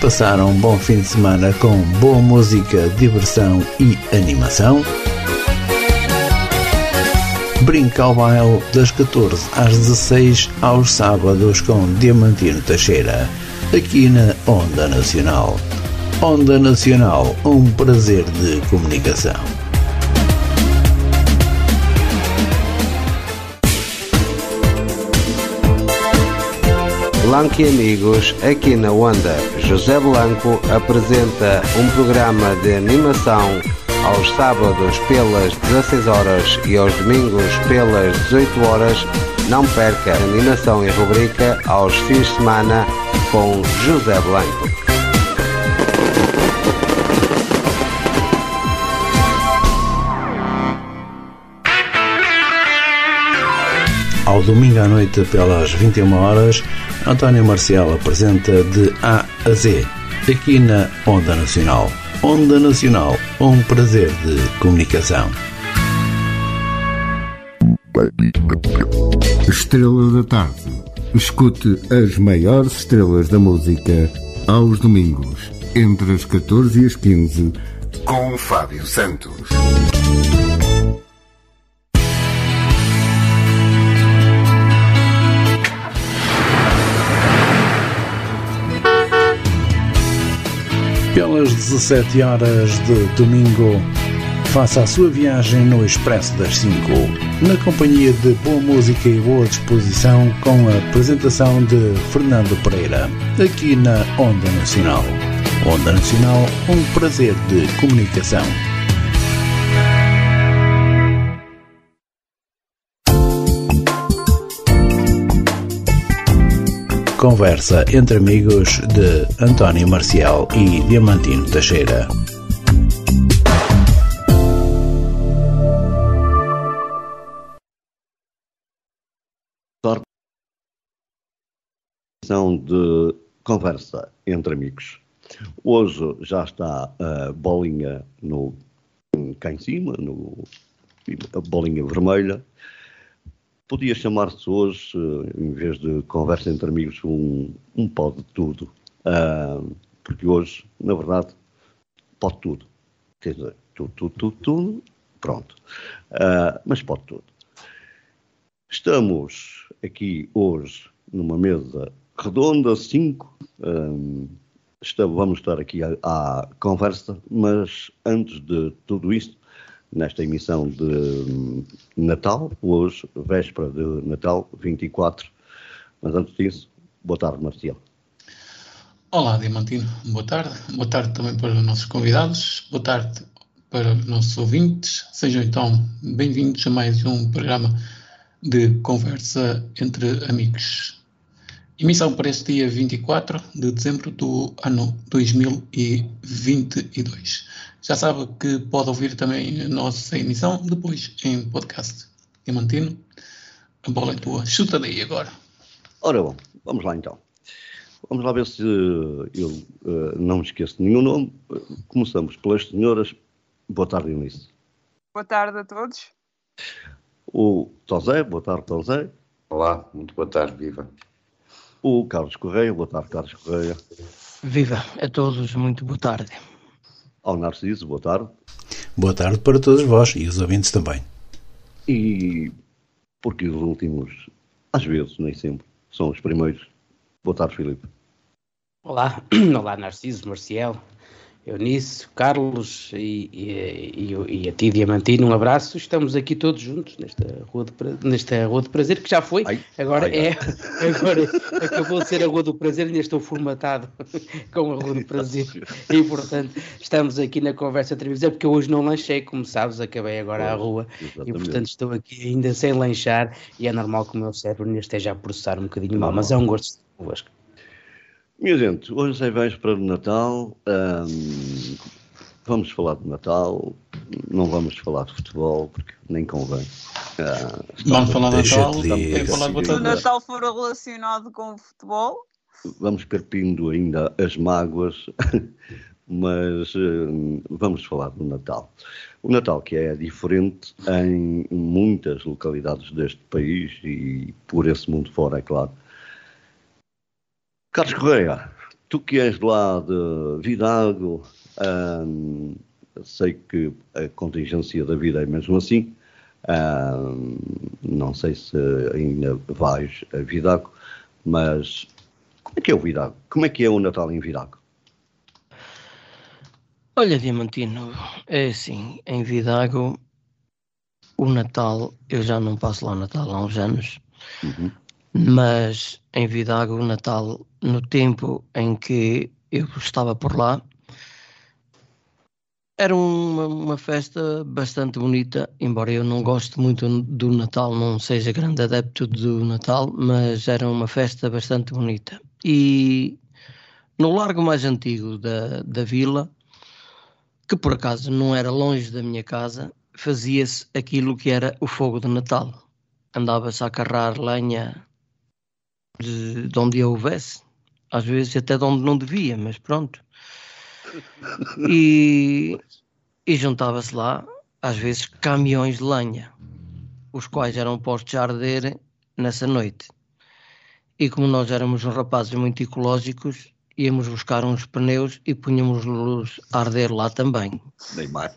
passar um bom fim de semana com boa música, diversão e animação? Brinca ao baile das 14 às 16 aos sábados com Diamantino Teixeira, aqui na Onda Nacional. Onda Nacional, um prazer de comunicação. Blanco e amigos, aqui na Onda, José Blanco apresenta um programa de animação aos sábados pelas 16 horas e aos domingos pelas 18 horas. Não perca animação e rubrica aos fins de semana com José Blanco. Ao domingo à noite, pelas 21 horas, António Marcial apresenta de A a Z, aqui na Onda Nacional. Onda Nacional, um prazer de comunicação. Estrela da Tarde. Escute as maiores estrelas da música aos domingos, entre as 14 e as 15, com Fábio Santos. Pelas 17 horas de domingo, faça a sua viagem no Expresso das 5, na companhia de boa música e boa disposição, com a apresentação de Fernando Pereira, aqui na Onda Nacional. Onda Nacional, um prazer de comunicação. Conversa entre amigos de António Marcial e Diamantino Teixeira. de conversa entre amigos. Hoje já está a bolinha no, cá em cima, no, a bolinha vermelha. Podia chamar-se hoje, em vez de conversa entre amigos, um, um pó de tudo. Uh, porque hoje, na verdade, pode tudo. Quer dizer, tudo, tudo, tudo, tudo, pronto. Uh, mas pode tudo. Estamos aqui hoje numa mesa redonda, 5. Um, vamos estar aqui à, à, conversa, mas antes de tudo isto, nesta emissão de Natal, hoje, véspera de Natal, 24, mas antes disso, boa tarde, Marcial. Olá, Diamantino, boa tarde. Boa tarde também para os nossos convidados, boa tarde para os nossos ouvintes. Sejam então bem-vindos a mais um programa de conversa entre amigos. Emissão para este dia 24 de dezembro do ano 2022. Já sabe que pode ouvir também a nossa emissão depois em podcast. Diamantino, a bola é tua. Chuta daí agora. Ora bom, vamos lá então. Vamos lá ver se eu uh, não me esqueço de nenhum nome. Começamos pelas senhoras. Boa tarde, Eunice. Boa tarde a todos. O Tosé, boa tarde, Tosé. Olá, muito boa tarde, viva o Carlos Correia. Boa tarde, Carlos Correia. Viva a todos, muito boa tarde. Ao Narciso, boa tarde. Boa tarde para todos vós e os ouvintes também. E porque os últimos, às vezes, nem sempre, são os primeiros. Boa tarde, Filipe. Olá, olá Narciso, Marcial, Eunice, Carlos e, e, e, e, a ti, Diamantino, um abraço. Estamos aqui todos juntos nesta Rua de, nesta rua de Prazer, que já foi, ai, agora ai, é, ai. agora acabou de ser a Rua do Prazer, ainda estou formatado com a Rua do Prazer. E, portanto, estamos aqui na conversa televisão, porque eu hoje não lanchei, como sabes, acabei agora a rua, exatamente. e, portanto, estou aqui ainda sem lanchar, e é normal que o meu cérebro ainda esteja a processar um bocadinho mal, mas é um gosto de convosco. Minha gente, hoje é véspera de Natal. Um, vamos falar de Natal. Não vamos falar de futebol, porque nem convém. Uh, vamos falar de Natal. De... Falar de... Se o Natal for relacionado com o futebol. Vamos perpindo ainda as mágoas, mas vamos falar do Natal. O Natal que é diferente em muitas localidades deste país e por esse mundo fora, é claro. Carlos Correia, tu que és lá de Vidago, hum, sei que a contingência da vida é mesmo assim. Hum, não sei se ainda vais a Vidago, mas como é que é o Vidago? Como é que é o Natal em Vidago? Olha, Diamantino, é assim, em Vidago, o Natal, eu já não passo lá o Natal há uns anos, Uhum. Mas em Vidago, o Natal, no tempo em que eu estava por lá, era uma, uma festa bastante bonita, embora eu não goste muito do Natal, não seja grande adepto do Natal, mas era uma festa bastante bonita. E no largo mais antigo da, da vila, que por acaso não era longe da minha casa, fazia-se aquilo que era o fogo de Natal. Andava-se a carrar lenha de, de onde eu houvesse, às vezes até de onde não devia, mas pronto. E, e juntava-se lá, às vezes, caminhões de lenha, os quais eram postos a arder nessa noite. E como nós éramos uns rapazes muito ecológicos, íamos buscar uns pneus e punhamos-los a arder lá também. Neymar.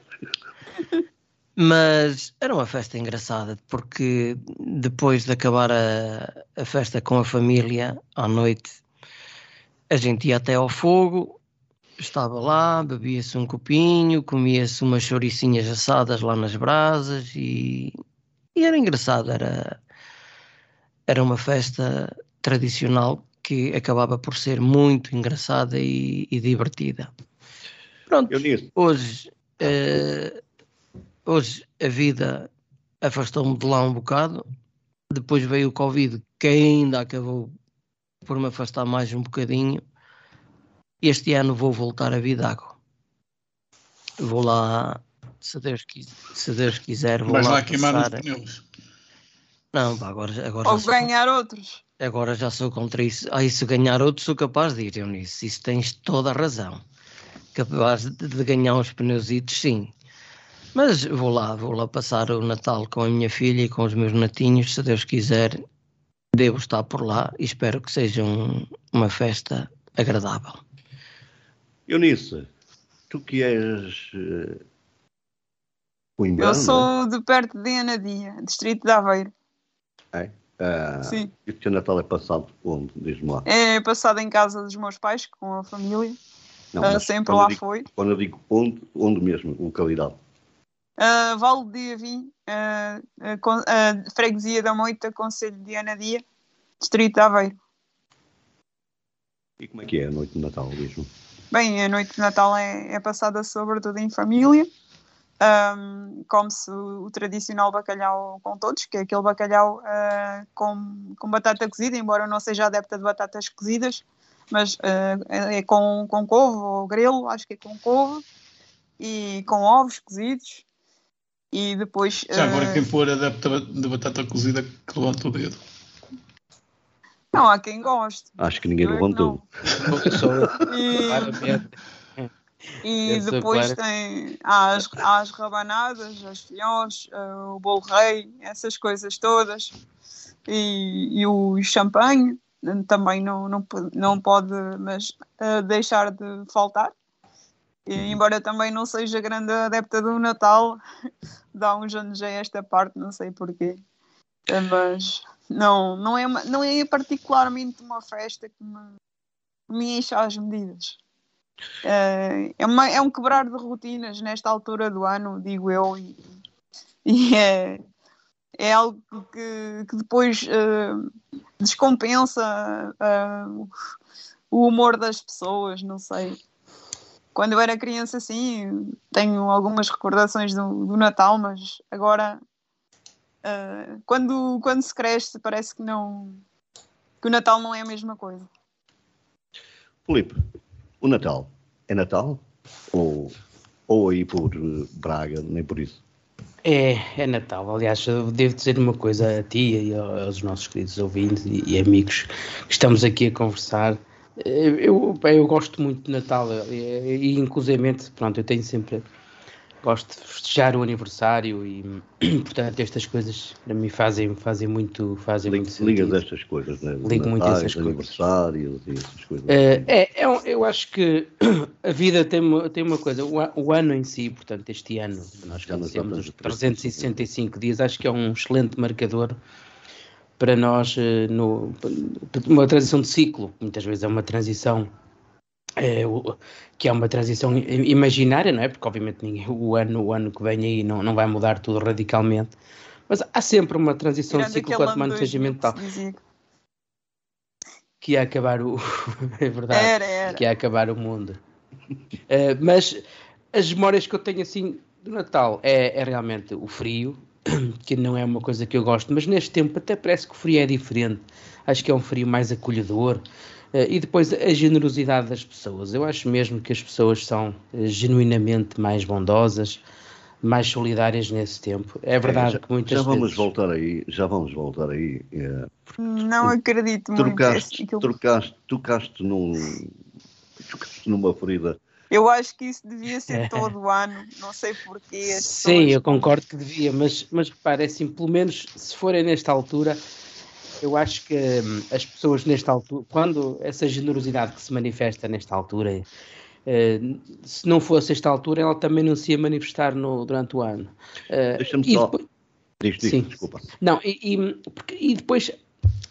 Mas era uma festa engraçada, porque depois de acabar a, a festa com a família, à noite, a gente ia até ao fogo, estava lá, bebia-se um copinho, comia-se umas chouricinhas assadas lá nas brasas e, e era engraçado, era, era uma festa tradicional que acabava por ser muito engraçada e, e divertida. Pronto, hoje, eh, hoje a vida afastou-me de lá um bocado, depois veio o Covid, que ainda acabou por me afastar mais um bocadinho. Este ano vou voltar a Vidago. Vou lá, se Deus, quis- se Deus quiser, vou Vais lá, lá queimar os pneus. Não, pá, agora, agora, Ou já sou, ganhar outros. agora já sou contra isso. Ah, e se ganhar outro, sou capaz de ir, eu nisso. Isso tens toda a razão. Capaz de, de ganhar uns pneuzitos, sim. Mas vou lá, vou lá passar o Natal com a minha filha e com os meus netinhos, se Deus quiser. Devo estar por lá e espero que seja um- uma festa agradável. Eunice, tu que és uh, o Eu Imbrano, sou de perto de Anadia, distrito de Aveiro. é? Ah, Sim. E o teu Natal é passado onde? Diz-me lá. É passado em casa dos meus pais, com a família. Não, mas sempre lá eu digo- foi. Quando eu digo onde, onde mesmo? Localidade. Uh, vale de Avim, uh, uh, con- uh, Freguesia da Moita, Conselho de Anadia, Distrito de Aveiro. E como é que é a noite de Natal, diz-me? Bem, a noite de Natal é, é passada sobretudo em família. Um, Come-se o, o tradicional bacalhau com todos, que é aquele bacalhau com, com batata cozida, embora eu não seja adepta de batatas cozidas, mas é com, com couve ou grelo, acho que é com couve, e com ovos cozidos. E depois. Já agora, uh, quem for adepto de batata cozida, que levanta o dedo. Não, há quem goste. Acho que ninguém é levantou. Sou E, e depois tem há as, há as rabanadas, as filhós, eh, o bolo rei, essas coisas todas. E, e o champanhe eh, também não, não, não pode mas, eh, deixar de faltar. E, embora também não seja grande adepta do Natal, dá uns anos a esta parte, não sei porquê. Eh, Mas não, não, é, uma- não é particularmente uma festa que me, me enche às medidas. Eh, é, uma- é um quebrar de rotinas nesta altura do ano, digo eu, e, e é, é algo que, que depois eh, descompensa eh, o humor das pessoas, não sei. Quando eu era criança, sim, tenho algumas recordações do, do Natal, mas agora, eh, quando, quando se cresce, parece que não que o Natal não é a mesma coisa. Filipe, o Natal é Natal? Ou, ou aí por eh, Braga, nem por isso? É, é Natal. Aliás, eu devo dizer uma coisa a ti e aos nossos queridos ouvintes e, e amigos que estamos aqui a conversar. Eh, Eu, eu gosto muito de Natal e, e inclusivamente, pronto, eu tenho sempre gosto de festejar o aniversário e, portanto, estas coisas para mim fazem, fazem muito, fazem Liga, muito ligas sentido. estas coisas, né? Ligo muito Natais, essas coisas. aniversários e essas coisas. Eh, é, é um- eu acho que a vida tem uma, tem uma coisa, o, o ano em si, portanto, este ano, nós os tanto triste. 365 dias, acho que é um excelente marcador para nós, eh, no, uma transição de ciclo, muitas vezes é uma transição o- que é uma transição imaginária, não é? Porque obviamente ninguém, o, ano, o ano que vem aí não, não vai mudar tudo radicalmente, mas há sempre uma transição de ciclo quanto mais ano não seja 2000 que mental, que ia acabar o. é verdade. Era, era. que é acabar o mundo. Eh, mas as memórias que eu tenho assim do Natal é, é realmente o frio, que não é uma coisa que eu gosto, mas neste tempo até parece que o frio é diferente. Acho que é um frio mais acolhedor. Eh, e depois a generosidade das pessoas. Eu acho mesmo que as pessoas são eh, genuinamente mais bondosas, mais solidárias nesse tempo. É verdade já, que muitas já vamos vezes. voltar aí, já vamos voltar aí. é, Não acredito muito. trocaste, Aquilo- trocaste, tocaste num, tocaste numa ferida. Eu acho que isso devia É. ser todo o ano. Não sei porquê. Sim, pessoas- eu concordo que devia, mas, mas repare, assim, pelo menos se forem nesta altura, eu acho que hum, as pessoas nesta altura, quando essa generosidade que se manifesta nesta altura, eh, se não fosse esta altura, ela também não se ia manifestar no, durante o ano. Eh, Deixa-me só. depois- Diz, diz, Sim. desculpa. não, e, e, porque- e depois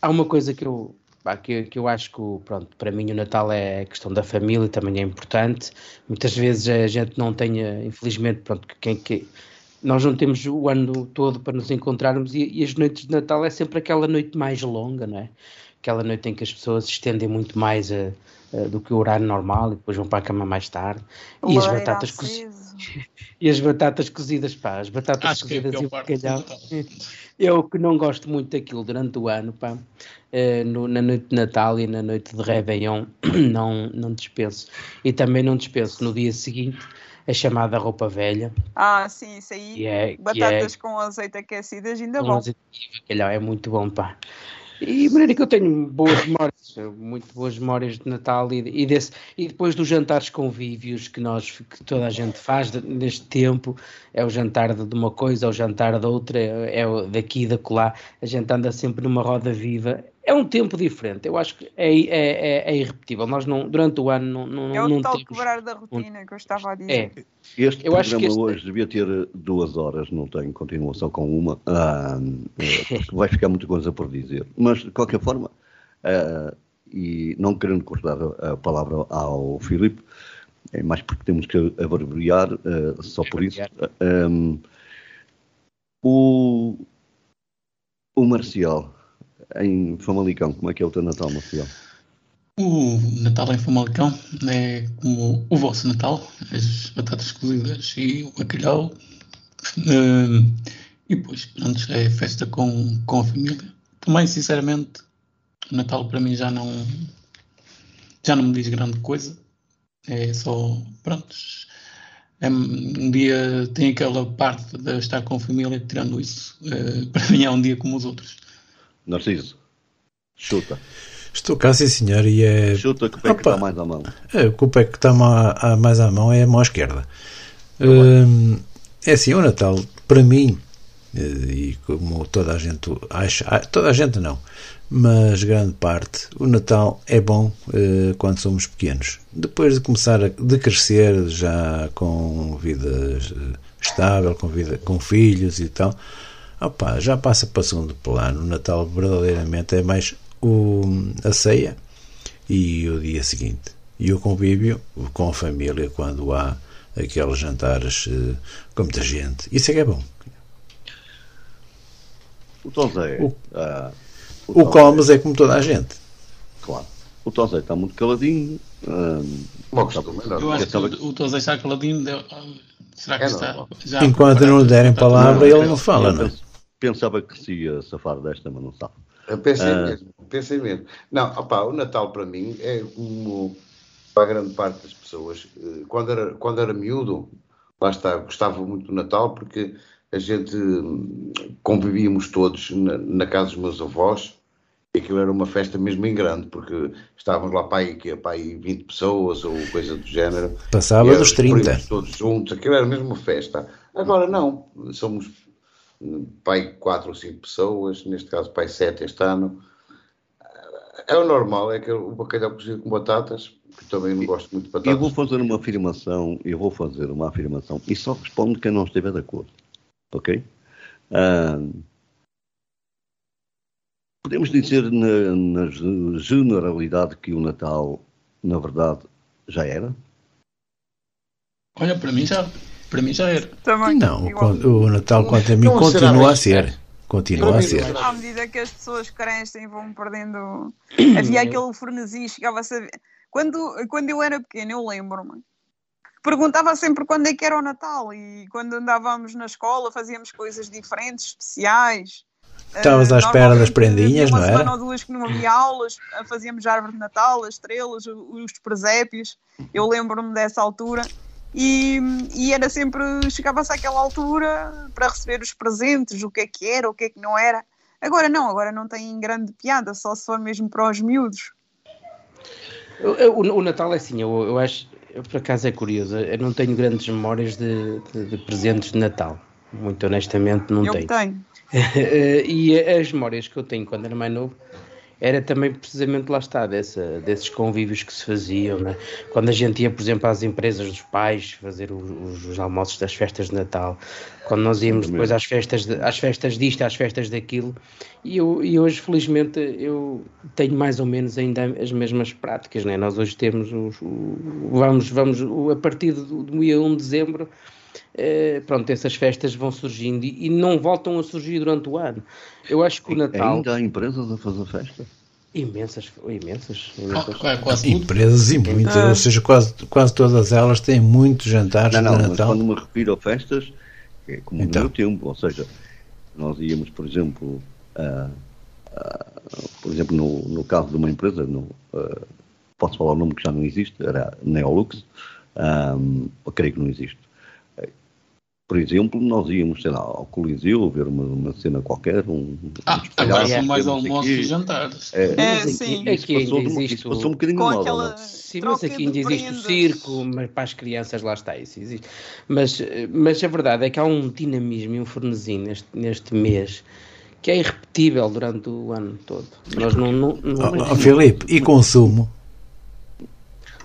há uma coisa que eu, que, que eu acho que, pronto, para mim o Natal é a questão da família, também é importante. Muitas vezes a gente não tem, eh, infelizmente, pronto, que quem que nós não temos o ano todo para nos encontrarmos e, e as noites de Natal é sempre aquela noite mais longa, não é? Aquela noite em que as pessoas se estendem muito mais eh, eh, do que o horário normal e depois vão para a cama mais tarde. E as batatas cozidas. E as batatas cozidas, pá, as batatas Acho que é cozidas e pior o bacalhau. Eu que não gosto muito daquilo durante o ano, pá, eh, no- na noite de Natal e na noite de Réveillon, não, não dispenso. E também não dispenso no dia seguinte a chamada roupa velha, Ah, sim, isso aí. é, é Batatas com azeite aquecidas, ainda bom. azeite bacalhau, é muito bom, pá. E de maneira que eu tenho boas memórias, muito boas memórias de Natal e, e, desse, e depois dos jantares convívios que nós que toda a gente faz neste tempo, é o jantar de uma coisa, é o jantar de outra, é, é daqui e da colar, a gente anda sempre numa roda viva. É um tempo diferente, eu acho que é, é, é, é irrepetível. Nós não, durante o ano não, não, É o não tal temos. quebrar da rotina que eu estava a dizer. É, Este Eu acho programa que este- hoje devia ter duas horas, não tem continuação com uma, ah, porque vai ficar muita coisa por dizer. Mas, de qualquer forma, ah, e não querendo cortar a, palavra ao Filipe, é mais porque temos que abreviar, ah, só por isso. Ah, um, o, o Marcial, em Famalicão, como é que é o teu Natal, Marcial? O Natal em Famalicão é como o vosso Natal, as batatas cozidas e o bacalhau. Hum, e depois, pronto, é festa com, com a família. Também, sinceramente, o Natal para mim já não, já não me diz grande coisa. É só, pronto, é, um dia tem aquela parte de estar com a família, tirando isso, eh, para mim é um dia como os outros. Narciso, chuta. Estou cá, sim senhor, e é. Chuta que o pé que Opa. está mais à mão. É, o pé que está mais à mão é a mão esquerda. Hum, é assim, o Natal, para mim, eh, e como toda a gente acha, ah, toda a gente não, mas grande parte, o Natal é bom eh, quando somos pequenos. Depois de começar a de crescer, já com vida eh, estável, com, vida, com filhos e tal, opá, já passa para o segundo plano. O Natal verdadeiramente é mais o, a ceia e o dia seguinte. E o convívio com a família quando há aqueles jantares eh, com muita gente. Isso é que é bom. O Tosé. O- ah, O Tosé, comes é como toda a gente. Claro. O Tosé está muito caladinho. ah, Como costume, é Eu acho que o, o Tosé está caladinho. deu- Será que É está normal. já Enquanto não lhe derem palavra, o ele não fala, não é? Pens- Pensava que se ia safar desta, mas não sabe. Eu pensei Ah. mesmo, pensei mesmo. Não, opá, o Natal para mim é como para a grande parte das pessoas. eh, Quando era, quando era miúdo, lá está, gostava muito do Natal porque a gente hum, convivíamos todos na, na casa dos meus avós E aquilo era uma festa mesmo em grande, porque estávamos lá para aí, que, para aí 20 pessoas ou coisa do género. Passava dos 30. Todos juntos, aquilo era mesmo uma festa. Agora não, somos pai 4 ou 5 pessoas, neste caso pai 7 este ano. É o normal, é que o bacalhau cozido com batatas, que também não gosto muito de batatas. Eu vou fazer uma afirmação, eu vou fazer uma afirmação e só respondo quem não estiver de acordo. Ok? podemos dizer na, na generalidade que o Natal, na verdade, já era? Olha, para mim já, para mim já era. Também. Não, o, o Natal, quanto a mim, continua a ser. Continua a ser. À medida que as pessoas crescem vão perdendo. Havia aquele frenesim, chegava a saber. Quando, quando eu era pequena, eu lembro-me perguntava sempre quando é que era o Natal e quando andávamos na escola fazíamos coisas diferentes, especiais. Estavas uh, à espera das prendinhas, não era? Uma ou duas que não havia aulas, fazíamos árvore de Natal, as estrelas, os presépios. Eu lembro-me dessa altura. E, e era sempre, chegava-se àquela altura para receber os presentes, o que é que era, o que é que não era. Agora não, agora não tem grande piada, só se for mesmo para os miúdos. O, o, o Natal é assim, eu, eu acho, eu, por acaso é curioso, eu não tenho grandes memórias de, de, de presentes de Natal. Muito honestamente, não eu tenho. tenho. e as memórias que eu tenho quando era mais novo era também precisamente lá está, dessa, desses convívios que se faziam, né? quando a gente ia, por exemplo, às empresas dos pais fazer os, os almoços das festas de Natal, quando nós íamos depois às festas, de, às festas disto, às festas daquilo, e, eu, e hoje, felizmente, eu tenho mais ou menos ainda as mesmas práticas, né? nós hoje temos, os, vamos, vamos, a partir do, do dia 1 de dezembro, pronto, essas festas vão surgindo e, e, não voltam a surgir durante o ano. Eu acho que o Natal. Ainda há empresas a fazer festa? Imensas, imensas. imensas. É quase empresas e muitas, ou seja, quase, quase todas elas têm muitos jantares não, não, de Natal. quando me refiro a festas, é como então. no meu tempo, ou seja, nós íamos, por exemplo, uh, uh, por exemplo, no, no caso de uma empresa, no, uh, posso falar o nome que já não existe, era Neolux, um, eu creio que não existe por exemplo, nós íamos, sei lá, ao Coliseu ver uma, uma cena qualquer, um, ah, um agora são mais almoços e jantares. É, é sim. Aqui, ainda existe passou um bocadinho mal, aquela... Sim, mas aqui ainda existe o circo, mas para as crianças lá está isso existe. Mas, mas a verdade é que há um dinamismo e um frenesim neste, neste mês que é irrepetível durante o ano todo. Nós não, não, não... Oh, oh, Filipe, e consumo?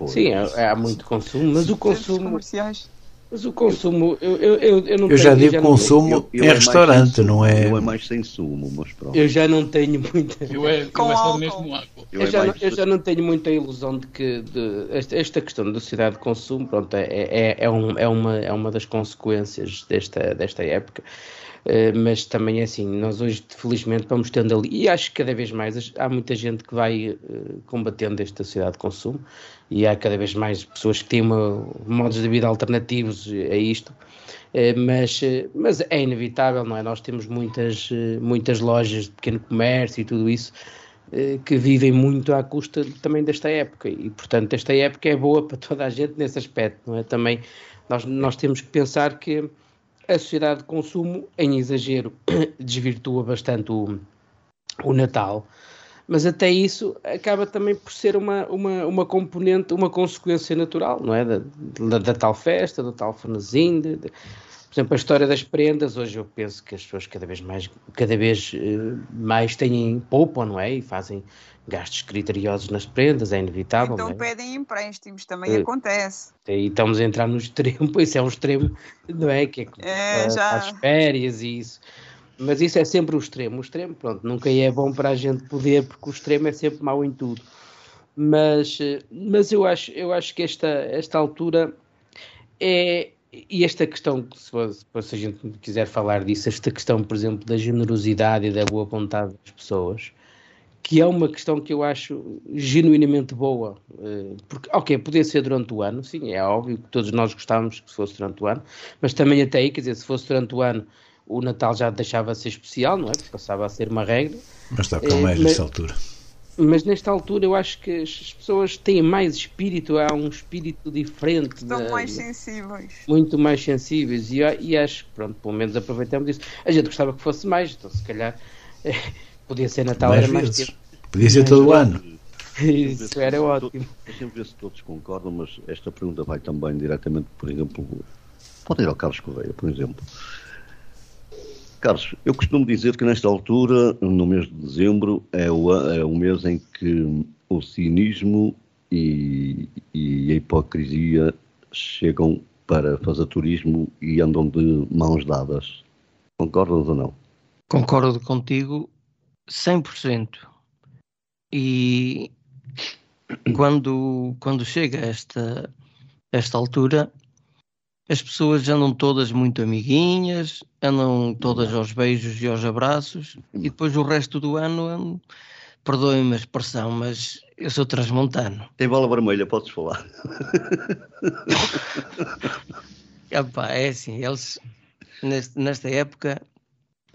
Sim, há, há muito consumo, mas o consumo... Comerciais mas o consumo, eu, eu, eu, eu não Eu já digo já consumo não, em restaurante, não é? Eu é mais sem sumo, mas pronto. Eu já não tenho muita. Eu é, Com eu é mesmo álcool. Eu, já, mais... eu já não tenho muita ilusão de que de, esta, esta questão da sociedade de consumo, pronto, é, é, é, um, é, uma, é uma das consequências desta, desta época. Uh, mas também é assim, nós hoje felizmente vamos tendo ali, e acho que cada vez mais há muita gente que vai uh, combatendo esta sociedade de consumo, e há cada vez mais pessoas que têm uma, modos de vida alternativos a isto, eh, mas, eh, mas é inevitável, não é? Nós temos muitas, eh, muitas lojas de pequeno comércio e tudo isso que vivem muito à custa também desta época e, portanto, esta época é boa para toda a gente nesse aspecto, não é? Também nós, nós temos que pensar que a sociedade de consumo, em exagero, desvirtua bastante o, o Natal, mas até isso acaba também por ser uma, uma, uma componente, uma consequência natural, não é? Da, da, da tal festa, do tal de, por exemplo, a história das prendas, hoje eu penso que as pessoas cada vez mais, cada vez uh, mais têm, poupam, não é? E fazem gastos criteriosos nas prendas, é inevitável. Então é? pedem empréstimos, também uh, acontece. E estamos a entrar no extremo, isso é um extremo, não é? Que é, é já... as férias e isso. Mas isso é sempre o extremo. O extremo, pronto, nunca é bom para a gente poder, porque o extremo é sempre mau em tudo. Mas, mas eu, acho, eu acho que esta, esta altura é. E esta questão, se, se a gente quiser falar disso, esta questão, por exemplo, da generosidade e da boa vontade das pessoas, que é uma questão que eu acho genuinamente boa. Eh, porque, ok, podia ser durante o ano, sim, é óbvio que todos nós gostávamos que fosse durante o ano, mas também até aí, quer dizer, se fosse durante o ano o Natal já deixava de ser especial, não é? Passava a ser uma regra. Mas está com mais é, nesta altura. Mas nesta altura eu acho que as pessoas têm mais espírito, há um espírito diferente. Estão de, mais sensíveis. Muito mais sensíveis. E, e acho que, pronto, pelo menos aproveitamos isso. A gente gostava que fosse mais, então se calhar podia ser Natal, mais era mais tempo. Podia ser todo o ano. Isso era ótimo. Deixa-me ver se todos concordam, mas esta pergunta vai também diretamente, por exemplo, pode ir ao Carlos Correia, por exemplo. Carlos, eu costumo dizer que nesta altura, no mês de dezembro, é o, é o mês em que o cinismo e, e a hipocrisia chegam para fazer turismo e andam de mãos dadas. Concordas ou não? Concordo contigo 100%. E quando, quando chega esta, esta altura, as pessoas andam todas muito amiguinhas, andam todas aos beijos e aos abraços, e depois o resto do ano, perdoem-me a expressão, mas eu sou transmontano. Tem bola vermelha, podes falar. Epá, é assim, eles neste, nesta época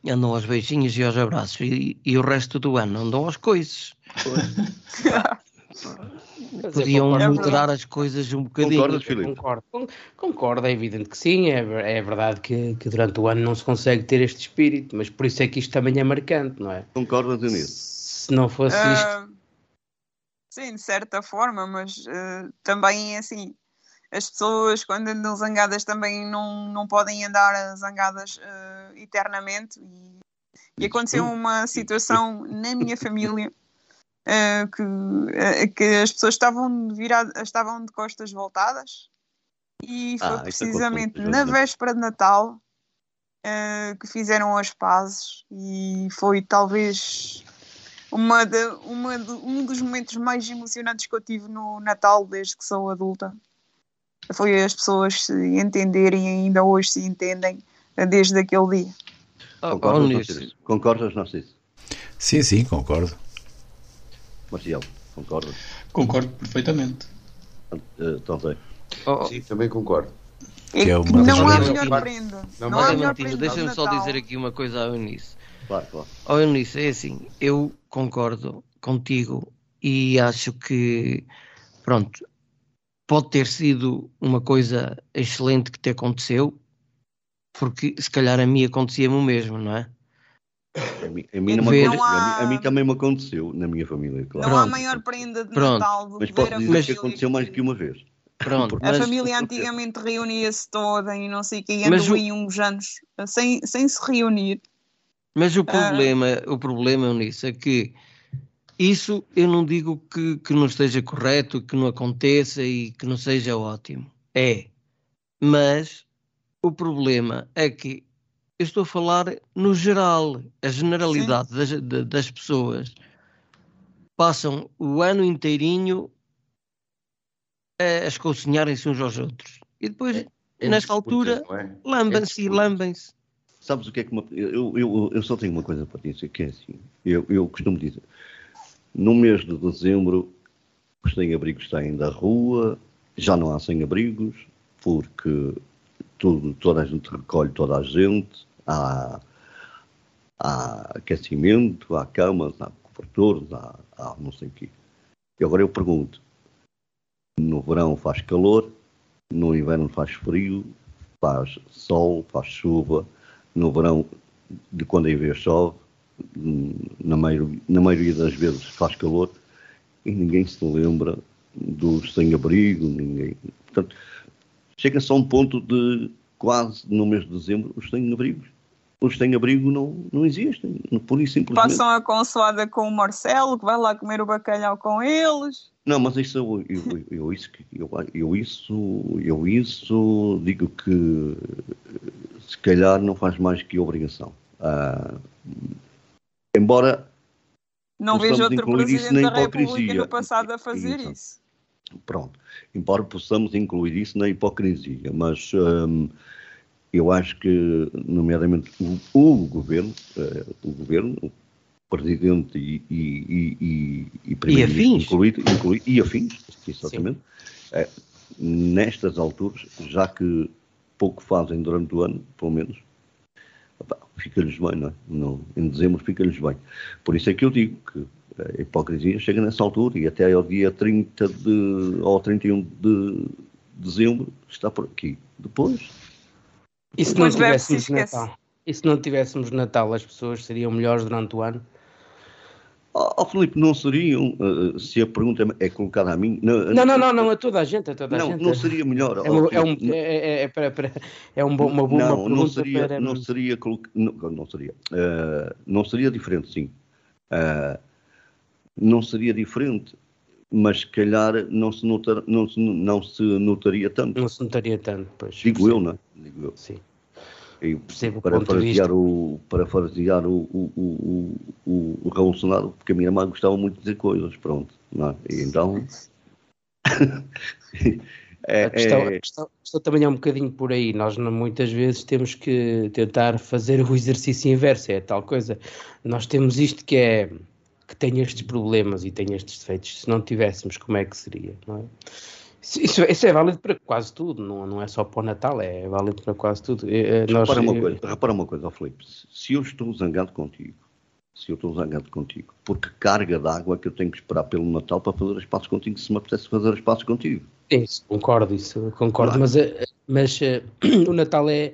andam aos beijinhos e aos abraços, e, e o resto do ano andam aos coices. Podiam moderar as coisas um bocadinho. Concordas, Filipe? Concordo. Con- Concordo, é evidente que sim. É, é verdade que, que durante o ano não se consegue ter este espírito, mas por isso é que isto também é marcante, não é? Concordas nisso? Se não fosse isto. Ah, sim, de certa forma, mas ah, também assim, as pessoas quando andam zangadas também não, não podem andar zangadas ah, eternamente. E, e aconteceu uma situação na minha família que, ah, que as pessoas estavam, viradas, estavam de costas voltadas e foi Ah, isso precisamente acontece, na véspera de Natal ah, que fizeram as pazes e foi talvez uma de, uma de- um dos momentos mais emocionantes que eu tive no Natal desde que sou adulta. Foi as pessoas se entenderem e ainda hoje se entendem eh, desde aquele dia. Oh, oh, Concordas, Narciso? Concordas? Sim, sim, concordo. Marcial, concordas? Concordo perfeitamente. Uh, então, oh, Sim, também concordo. Que é uma não há melhor Não, prenda. não, Não, há melhor prenda de deixa-me só dizer aqui uma coisa ao Eunice. Claro, claro. Ó Eunice, é assim, eu concordo contigo e acho que, pronto, pode ter sido uma coisa excelente que te aconteceu, porque se calhar a mim acontecia-me o mesmo, não é? A mim, a mim Ver- aconteceu. Há- mim, a mim também me aconteceu, na minha família, claro. Não há maior prenda de Pronto. Natal do Mas que ver a dizer família. que aconteceu mais que uma vez. Pronto, A mas, família antigamente reunia-se toda e não sei o que, e Mas andou aí uns anos sem, sem se reunir. mas o Ah. problema, o problema, Eunice, é que isso eu não digo que, que não esteja correto, que não aconteça e que não seja ótimo. É. Mas o problema é que eu estou a falar no geral, a generalidade das, da- das pessoas passam o ano inteirinho a escocinharem-se uns aos outros. E depois, Em nesta disputas, altura, não é? lambem-se e disputas. lambem-se. Sabes o que é que me... eu, eu, eu só tenho uma coisa para dizer, que é assim. Eu, eu costumo dizer, no mês de dezembro, os sem-abrigos saem da rua, já não há sem-abrigos, porque tudo, toda a gente recolhe toda a gente, há, há aquecimento, há camas, há cobertores, há, há não sei o quê. E agora eu pergunto, no verão faz calor, no inverno faz frio, faz sol, faz chuva, no verão, de quando em vez chove, na maioria, na maioria das vezes faz calor, e ninguém se lembra dos sem-abrigo, ninguém. Portanto, chega-se a um ponto de quase no mês de dezembro, os sem-abrigos. Os sem-abrigo não, não existem, por isso simplesmente. Passam a consoada com o Marcelo, que vai lá comer o bacalhau com eles. Não, mas isso eu, eu, eu, isso, eu, eu isso eu isso digo que se calhar não faz mais que obrigação. Ah, embora Não vejo outro presidente da República no passado a fazer Isso. isso. Pronto, embora possamos incluir isso na hipocrisia, mas hum, eu acho que, nomeadamente, o, o governo, eh, o governo, o presidente e, e, e, e, primeiro-ministro incluído, incluído, e afins, exatamente, eh, nestas alturas, já que pouco fazem durante o ano, pelo menos, fica-lhes bem, não é? Não, em dezembro fica-lhes bem. Por isso é que eu digo que a hipocrisia chega nessa altura e até ao dia 30 de, ou 31 de dezembro está por aqui. Depois, E se não tivéssemos. Natal? E se não tivéssemos Natal, as pessoas seriam melhores durante o ano? Oh, oh, Filipe, não seriam, uh, se a pergunta é colocada a mim... Não, não, não, não, não a toda a gente, a toda a não, gente. Não seria melhor... É, um, é, é, é, é um bom, uma boa não, não seria, para... Não seria, não, não seria, uh, não seria diferente, sim. Não seria diferente, mas se calhar não se, notar, não, se, não se notaria tanto. Não se notaria tanto, pois. Digo eu, não é? Digo eu. Sim. E para frasear o, para frasear o, o, o, o, Raul Sonado, porque a minha irmã gostava muito de dizer coisas, pronto. Não é? E então. é, a, questão, é... A, questão, a, questão, também é um bocadinho por aí. Nós muitas vezes temos que tentar fazer o exercício inverso, é tal coisa. Nós temos isto que é que tem estes problemas e tem estes defeitos. Se não tivéssemos, como é que seria? Não é? Isso, isso, é válido para quase tudo, não, não é só para o Natal, é válido para quase tudo. É, nós, repara, uma coisa, repara uma coisa, Filipe, se eu estou zangado contigo, se eu estou zangado contigo, porque carga d'água que eu tenho que esperar pelo Natal para fazer as passos contigo, se me apetece fazer as passos contigo. Isso, concordo, isso, concordo, mas, eh, mas uh, o Natal é,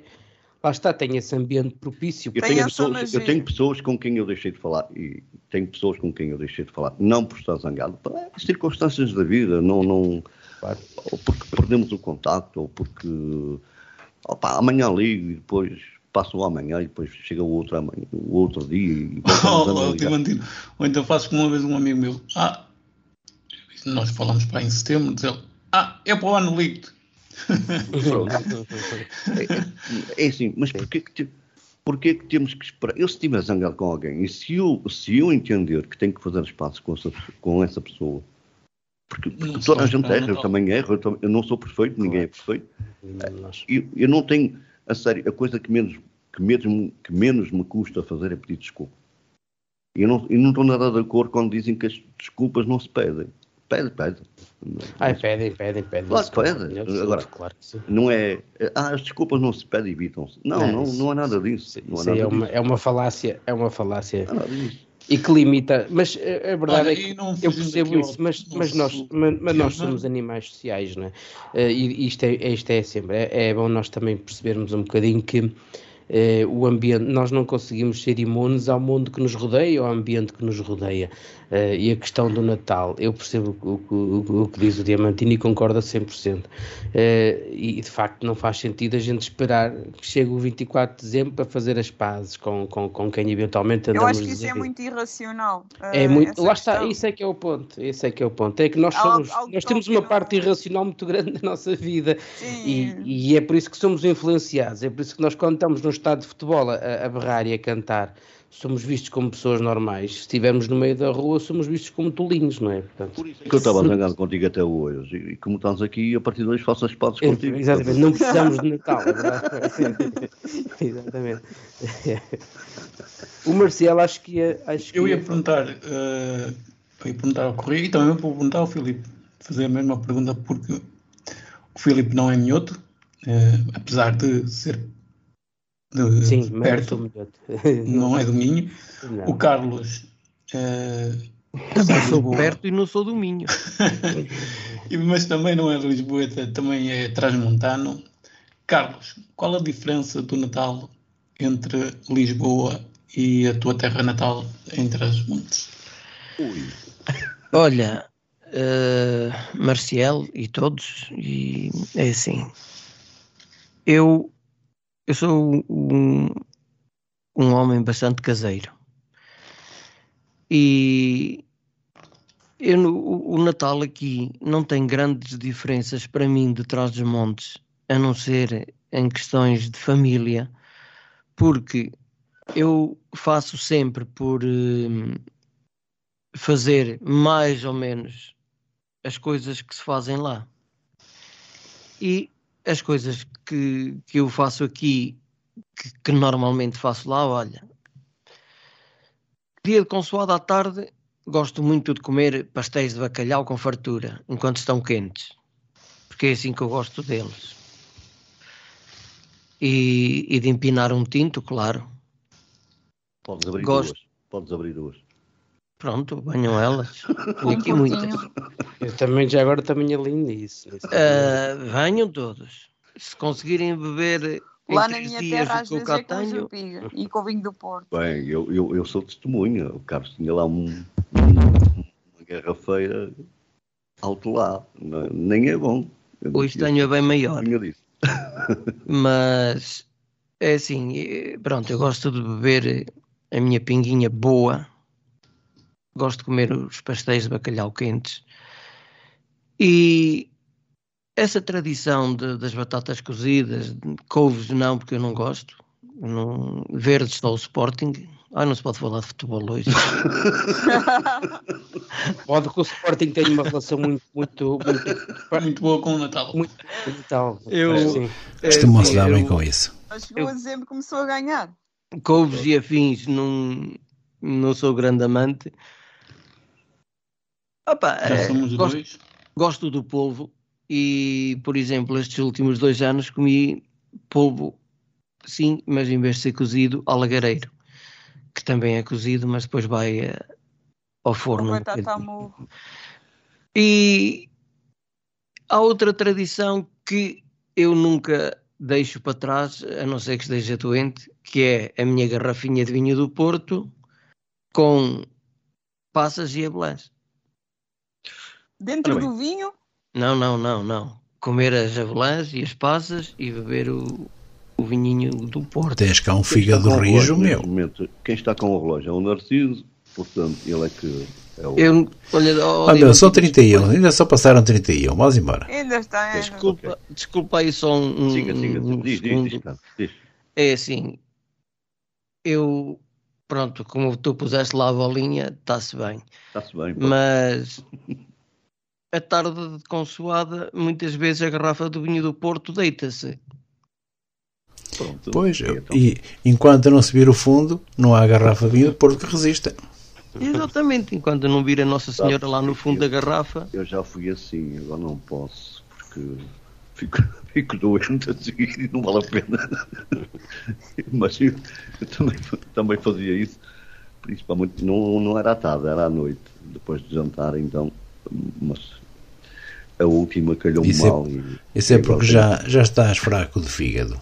lá está, tem esse ambiente propício. Eu tenho, pessoas, eu tenho, pessoas, com quem eu deixei de falar, e tenho pessoas com quem eu deixei de falar, não por estar zangado, para circunstâncias da vida, não... não Claro. Ou porque perdemos o contacto, ou porque opa, amanhã ligo e depois passo o amanhã e depois chega o outro, amanhã, o outro dia e oh, oh, Ou então faço como uma vez um amigo meu, ah, nós falamos para em setembro, diz ele, ah, é para o ano ligo é, é, assim, mas porquê que, porquê que temos que esperar? Eu se estiver zangado com alguém e se eu, se eu entender que tenho que fazer espaço com essa, com essa pessoa porque, porque toda a gente erra, eu também erro, eu, eu, não sou perfeito, claro. ninguém é perfeito. Eu, eu, não tenho, a sério, a coisa que menos, que, mesmo, que menos me custa fazer é pedir desculpa. Eu não, eu não estou nada de acordo quando dizem que as desculpas não se pedem. Pede, pede. Ai, pedem, pedem, pedem. Claro que pede. Agora, claro que sim. não é. Ah, as desculpas não se pedem, evitam-se. Não, não, não, não há nada disso. Não há nada é, uma, disso. é uma falácia, é uma falácia. Não há nada disso e que limita, mas a verdade Olha, é que eu percebo isso, mas, mas, nós, mas, mas nós somos animais sociais, não é? Uh, e isto é, isto é sempre, é, é, bom nós também percebermos um bocadinho que eh, o ambiente, nós não conseguimos ser imunes ao mundo que nos rodeia, ao ambiente que nos rodeia. Eh, e a questão do Natal, eu percebo o, o, o que diz o Diamantino e concordo a 100%. Eh, e de facto não faz sentido a gente esperar que chegue o 24 de dezembro para fazer as pazes com, com, com quem eventualmente andamos Eu acho que isso é muito irracional. É muito, lá está, isso é que é o ponto. Esse é que é o ponto. É que nós somos, algo, nós temos uma parte irracional muito grande na nossa vida e, e, é por isso que somos influenciados. É por isso que nós quando estamos nos estádio de futebol a, a berrar e a cantar, somos vistos como pessoas normais. Se estivermos no meio da rua, somos vistos como tolinhos, não é? Portanto, Por isso é que eu estava zangado contigo até hoje. E como estás aqui, a partir de hoje faço as pazes contigo. Exatamente, não precisamos de Natal, é verdade? Exatamente. O Marcelo, acho que ia. Acho que eu ia, ia perguntar, uh, ia perguntar ao Correio e também vou perguntar ao Filipe, fazer a mesma pergunta, porque o Filipe não é minhoto, uh, apesar de ser de, Sim, de perto, não é do Minho. Não. O Carlos. Uh, também sou perto e não sou do Minho. mas também não é de Lisboa, também é transmontano. Carlos, qual a diferença do Natal entre Lisboa e a tua terra natal em Trás-Montes? Olha, uh, Marcial e todos, e é assim. Eu eu sou um, um homem bastante caseiro. E eu, o, o Natal aqui não tem grandes diferenças para mim de trás dos montes, a não ser em questões de família, porque eu faço sempre por uh, fazer mais ou menos as coisas que se fazem lá. E as coisas que, que eu faço aqui, que, que normalmente faço lá, olha. Dia de consoado à tarde, gosto muito de comer pastéis de bacalhau com fartura, enquanto estão quentes. Porque é assim que eu gosto deles. E, e de empinar um tinto, claro. Podes abrir gosto. duas. Podes abrir duas. Pronto, banham elas. E aqui muitas. Eu também já agora também alinho isso. Uh, venham todos. Se conseguirem beber Lá na minha terra às vezes é com tenho... e com vinho do Porto. Bem, eu, eu, eu sou testemunha. O Carlos tinha lá um, uma garrafeira alto lá. Nem é bom. Hoje tenho a bem maior. Mas é assim, eh, pronto, eu gosto de beber a minha pinguinha boa. Gosto de comer os pastéis de bacalhau quentes. E essa tradição de, das batatas cozidas, couves não, porque eu não gosto. Não, verdes só o Sporting. Ah, não se pode falar de futebol hoje. pode que o Sporting tenha uma relação muito, muito, muito, muito boa com o Natal. Muito com o Natal. Eu, Costumam-se dar bem com isso. Mas chegou a dezembro começou a ganhar. Couves e afins, não, não sou grande amante. Opa, é, gosto, gosto do polvo e, por exemplo, estes últimos dois anos comi polvo, sim, mas em vez de ser cozido, alagareiro, que também é cozido, mas depois vai uh, ao forno. Um e há outra tradição que eu nunca deixo para trás, a não ser que esteja doente, que é a minha garrafinha de vinho do Porto com passas e abelãs. Dentro do vinho? Não, não, não, não. Comer as avelãs e as passas e beber o, o vinhinho do Porto. Tens cá um fígado do rijo, meu. Momento, quem está com o relógio é o Narciso, portanto, ele é que é o... Eu, olha, olha, são 31, ainda só passaram 31, vamos embora. Ainda está. É. Desculpa, okay. desculpa aí só um. Siga, siga, um diz, diz, diz, diz, É assim, eu. Pronto, como tu puseste lá a bolinha, está-se bem. Está-se bem. Pô. Mas a tarde de consoada, muitas vezes a garrafa do vinho do Porto deita-se. Pronto. Pois, então. e enquanto não subir o fundo, não há garrafa de vinho do Porto que resista. Exatamente, enquanto não vir a Nossa Senhora lá no fundo da garrafa. Eu já fui assim, agora não posso, porque fico, fico doente assim, e não vale a pena. Mas eu, eu, também, também fazia isso, principalmente, não, não era à tarde, era à noite, depois de jantar, então, mas a última calhou isso mal. É, e, isso é porque já, já estás fraco de fígado.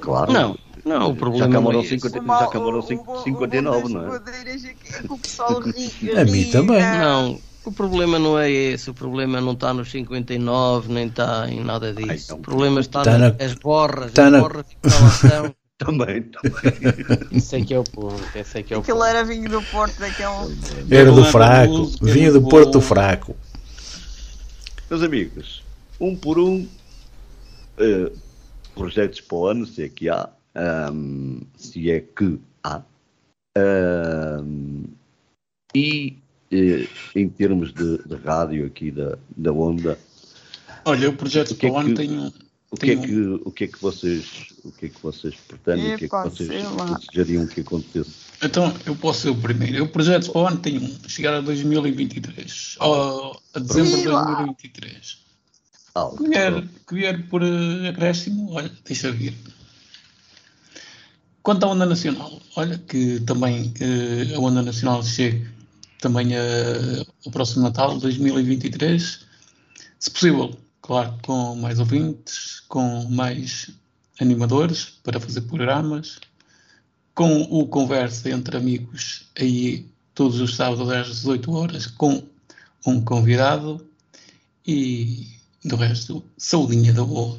Claro. Não, não, o problema já acabaram, é 50, já acabaram 59, não é? A mim também. Não, o problema não é esse. O problema não está nos 59, nem está em nada disso. Ai, então, o problema está, está nas na, borras, está as na... borras de instalação. também, também. Isso é que é o ponto. Esse é que é o Aquilo ponto. era vinho do Porto, daquele. Era do fraco. Vinho do Porto fraco. Meus amigos, um por um, uh, projetos para o ano, se é que há, um, se é que há. Um, e eh, em termos de, de, rádio aqui da, da onda. Olha, o projeto o que é para o ano tem um. O que, é que, o que é que vocês o que é que vocês pretendem, o que é que vocês desejariam que acontecesse? Então, eu posso ser o primeiro. O projeto para o ano tem um, chegar a 2023, ou a dezembro de 2023. Ah, que, vier, que vier por uh, acréscimo, olha, deixa vir. Quanto à onda nacional, olha que também uh, a onda nacional chega também uh, ao próximo Natal, 2023, se possível, claro, com mais ouvintes, com mais animadores para fazer programas, com o conversa entre amigos aí todos os sábados às 18 horas com um convidado e do resto, saudinha da boa.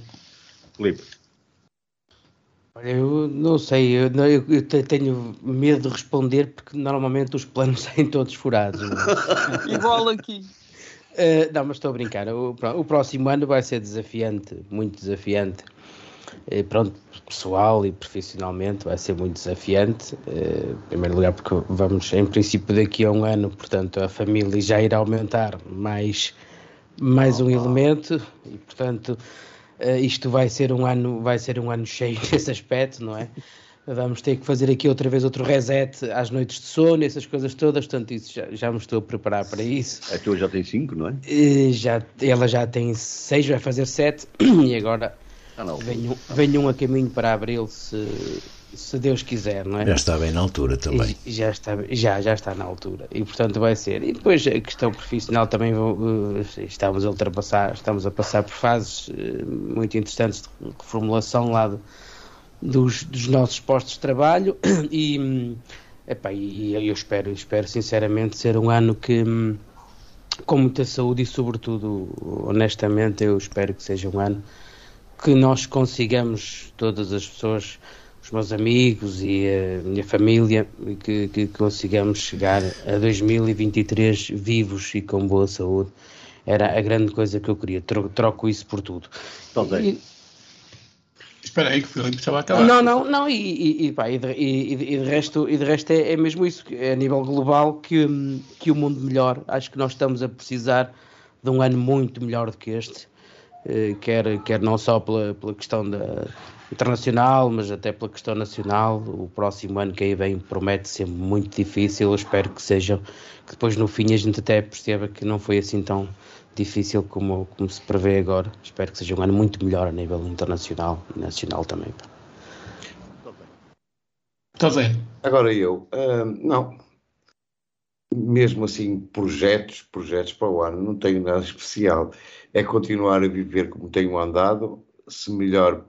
Felipe. Olha, eu não sei, eu, eu, eu, tenho medo de responder porque normalmente os planos saem todos furados. Igual aqui. Uh, não, mas estou a brincar. O, o, próximo ano vai ser desafiante, muito desafiante. Uh, pronto, pessoal e profissionalmente vai ser muito desafiante. Uh, em primeiro lugar, porque vamos, em princípio, daqui a um ano, portanto, a família já irá aumentar mais, mais um elemento e, portanto Uh, isto vai ser um ano, vai ser um ano cheio nesse aspecto, não é? Vamos ter que fazer aqui outra vez outro reset às noites de sono, essas coisas todas, portanto, isso já, já me estou a preparar para isso. A tua já tem cinco, não é? Uh, já, ela já tem seis, vai fazer sete, e agora ah, vem, um, vem um a caminho para abril, se, se Deus quiser, não é? Já está bem na altura também. E, já, está, já, já está na altura. E portanto vai ser. E depois a questão profissional também uh, estamos a ultrapassar, estamos a passar por fases uh, muito interessantes de reformulação lá de, dos, dos nossos postos de trabalho e, Epá, e, e eu espero, espero sinceramente ser um ano que hum, com muita saúde e sobretudo, honestamente, eu espero que seja um ano que nós consigamos, todas as pessoas, os meus amigos e a minha família, que, que consigamos chegar a 2023 vivos e com boa saúde. Era a grande coisa que eu queria. Troco isso por tudo. E- Espera aí que o Filipe já vai acabar. não, não, não, e, e, e, pá, e, de, e, e de resto, e de resto é, é mesmo isso, é a nível global que, que o mundo melhor. Acho que nós estamos a precisar de um ano muito melhor do que este, quer, quer não só pela, pela questão da, internacional, mas até pela questão nacional. O próximo ano que aí vem promete ser muito difícil. Eu espero que seja, que depois no fim a gente até perceba que não foi assim tão difícil como, como se prevê agora. Espero que seja um ano muito melhor a nível internacional e nacional também. pá. Estás bem? Agora eu, ah, não. Mesmo assim, projetos, projetos para o ano, não tenho nada especial. É continuar a viver como tenho andado, se melhor,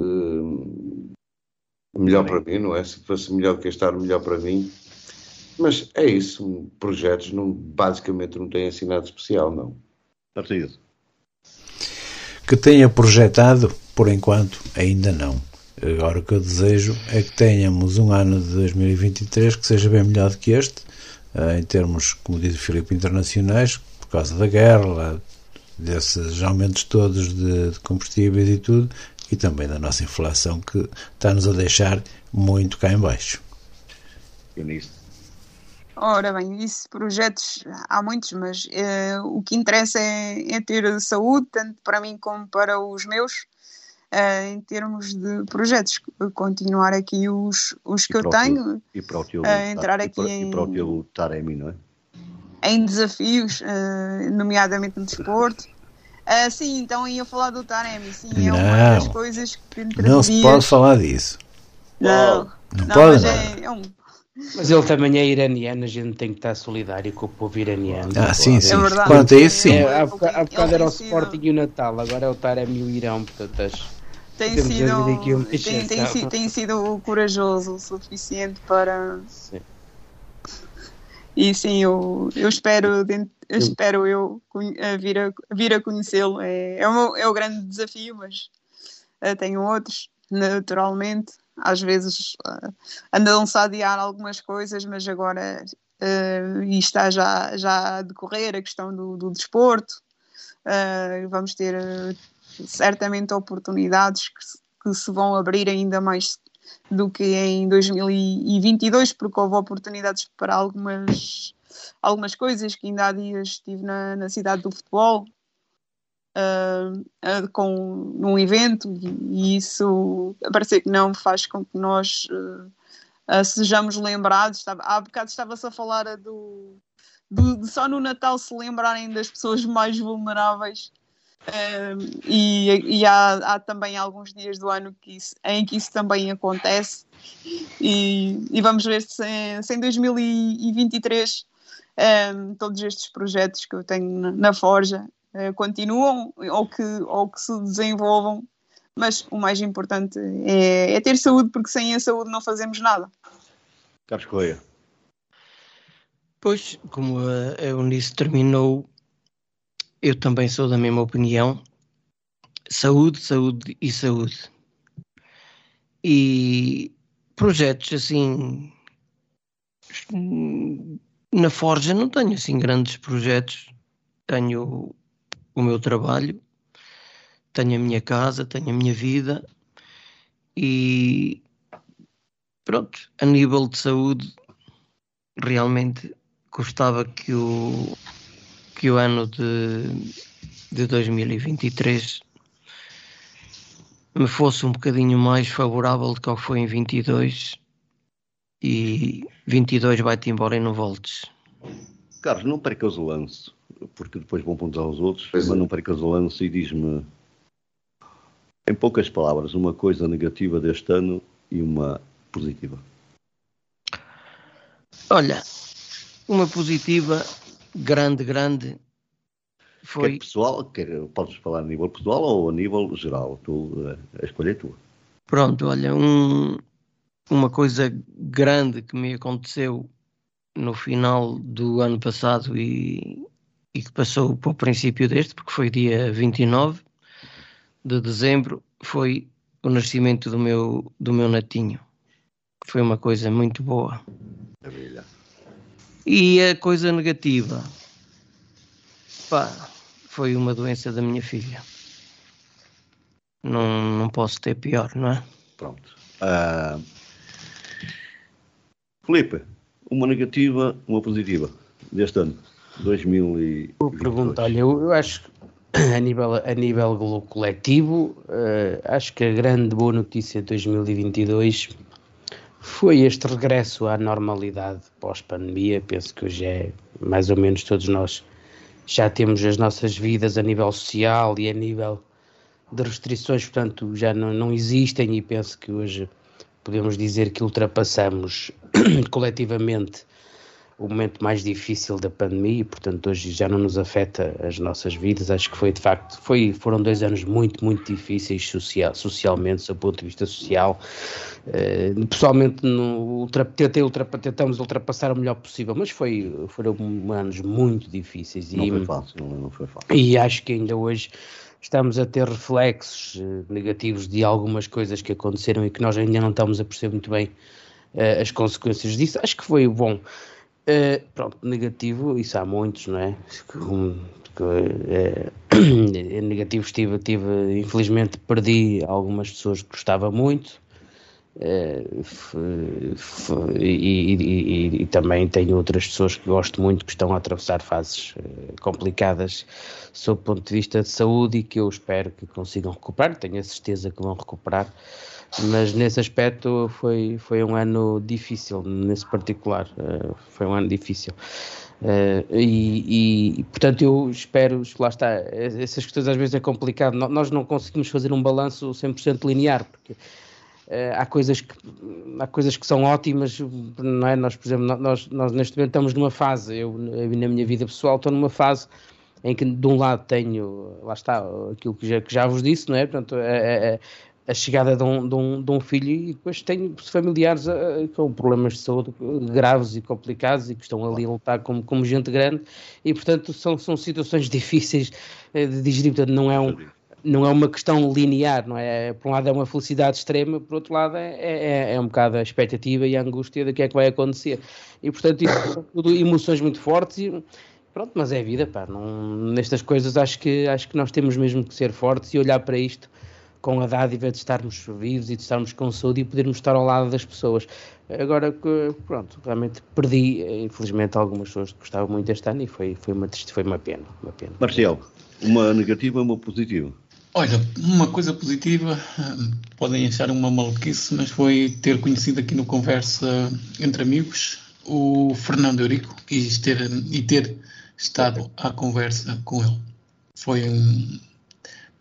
ah, melhor para mim, não é? Se fosse melhor do que este ano, melhor para mim. Mas é isso, projetos não, basicamente não têm assim nada especial, não. Narciso. Que tenha projetado, por enquanto, ainda não. Agora o que eu desejo é que tenhamos um ano de 2023 que seja bem melhor do que este, em termos, como diz o Filipe, internacionais, por causa da guerra, desses aumentos todos de, de combustíveis e tudo, e também da nossa inflação que está-nos a deixar muito cá em baixo. Ora bem, isso, projetos há muitos, mas eh, o que interessa é, é ter saúde, tanto para mim como para os meus, eh, em termos de projetos. Continuar aqui os, os que eu tenho, E para o teu, a entrar aqui em- e para o teu Taremi, não é? em desafios, eh, nomeadamente no desporto. Ah, sim, então ia falar do Taremi, sim, é uma das coisas que entre Não se pode falar disso. Não, Não, não, pode, mas não. é, é um, Mas ele também é iraniano, a gente tem que estar solidário com o povo iraniano. Ah, sim, sim. É verdade. Quanto a isso, sim. É, há, bocado tem era o Sporting e o Natal, agora é o Taremi e o Irão, portanto as- tem sido, tem, tem, si- tem sido corajoso o suficiente para. Sim. E sim, eu, eu espero, eu espero eu vir a, vir a conhecê-lo. É, é, o meu- é o grande desafio, mas eh, tenho outros, naturalmente. Às vezes uh, andam-se a adiar algumas coisas, mas agora uh, está já, já a decorrer a questão do, do desporto. Uh, vamos ter uh, certamente oportunidades que, se- que se vão abrir ainda mais do que em 2022, porque houve oportunidades para algumas, algumas coisas, que ainda há dias estive na, na cidade do futebol, ah, com, num evento, e, isso, a parecer que não, faz com que nós ah, ah, sejamos lembrados. Estava, há bocado estava-se a falar do, do- de só no Natal se lembrarem das pessoas mais vulneráveis. Um, e e há, há também alguns dias do ano que isso- em que isso também acontece. E, e vamos ver se, se em 2023 um, todos estes projetos que eu tenho na, na Forja uh, continuam ou que, ou que se desenvolvam. Mas o mais importante é, é ter saúde porque sem a saúde não fazemos nada. Carlos Correia. Pois, como a a Eunice terminou, eu também sou da mesma opinião. Saúde, saúde e saúde. E projetos assim. Na Forja não tenho assim grandes projetos. Tenho o meu trabalho, tenho a minha casa, tenho a minha vida e pronto, a nível de saúde realmente gostava que o, que o ano de, de 2023 me fosse um bocadinho mais favorável do que o que foi em 22 e 22 vai-te embora e não voltes. Carlos, não percas o lance, porque depois vão apontar aos outros, Pois mas é. não percas o lance e diz-me, em poucas palavras, uma coisa negativa deste ano e uma positiva. Olha, uma positiva grande, grande Quer foi pessoal, quer, podes falar a nível pessoal ou a nível geral, tu, eh, a escolha é tua. Pronto, olha, um, uma coisa grande que me aconteceu no final do ano passado e, e que passou para o princípio deste, porque foi dia 29 de dezembro, foi o nascimento do meu, do meu netinho. Foi uma coisa muito boa. Maravilha. E a coisa negativa, pá, foi uma doença da minha filha. Não, não posso ter pior, não é? Pronto. Uh, Felipe, uma negativa, uma positiva deste ano, 2020. Boa pergunta, olha, eu, eu acho que a nível, a nível coletivo, uh, acho que a grande boa notícia de 2022 foi este regresso à normalidade pós-pandemia. Penso que hoje é mais ou menos todos nós já temos as nossas vidas a nível social e a nível de restrições, portanto, já não, não existem e penso que hoje podemos dizer que ultrapassamos coletivamente o momento mais difícil da pandemia e, portanto, hoje já não nos afeta as nossas vidas. Acho que foi, de facto, foi, foram dois anos muito, muito difíceis social, socialmente, do ponto de vista social. Uh, pessoalmente, no, ultra, tentei ultrapa, tentamos ultrapassar o melhor possível, mas foi, foram anos muito difíceis. Não e, foi fácil, não, não foi fácil. E acho que ainda hoje estamos a ter reflexos uh, negativos de algumas coisas que aconteceram e que nós ainda não estamos a perceber muito bem uh, as consequências disso. Acho que foi bom. Uh, pronto, negativo, isso há muitos, não é? Um, é, é negativo estive, tive, infelizmente perdi algumas pessoas que gostava muito é, e, e, e, e, também tenho outras pessoas que gosto muito que estão a atravessar fases complicadas sob o ponto de vista de saúde e que eu espero que consigam recuperar, tenho a certeza que vão recuperar mas nesse aspecto foi, foi um ano difícil, nesse particular, uh, foi um ano difícil. Uh, e, e, portanto eu espero, lá está, essas questões às vezes é complicado, nós não conseguimos fazer um balanço 100% linear, porque uh, há, coisas que, há coisas que são ótimas, não é? Nós, por exemplo, nós, nós neste momento estamos numa fase, eu na minha vida pessoal estou numa fase em que de um lado tenho, lá está, aquilo que já, que já vos disse, não é? Portanto, é, é, a chegada de um, de, um, de um, filho e depois tenho familiares uh, com problemas de saúde graves e complicados e que estão ali a lutar como, como gente grande e portanto são, são situações difíceis uh, de digerir, portanto não é um não é uma questão linear, não é? Por um lado é uma felicidade extrema, por outro lado é, é, é um bocado a expectativa e a angústia do que é que vai acontecer. E portanto, isso, tudo emoções muito fortes e, pronto, mas é vida, pá. Não, nestas coisas acho que, acho que nós temos mesmo que ser fortes e olhar para isto com a dádiva de estarmos vivos e de estarmos com saúde e podermos estar ao lado das pessoas. Agora, pronto, realmente perdi, infelizmente, algumas pessoas que gostavam muito este ano e foi, foi, uma, foi uma pena. Uma pena. Marcelo, uma negativa ou uma positiva? Olha, uma coisa positiva, podem achar uma maluquice, mas foi ter conhecido aqui no Conversa entre Amigos o Fernando Eurico e ter, e ter estado à conversa com ele. Foi um,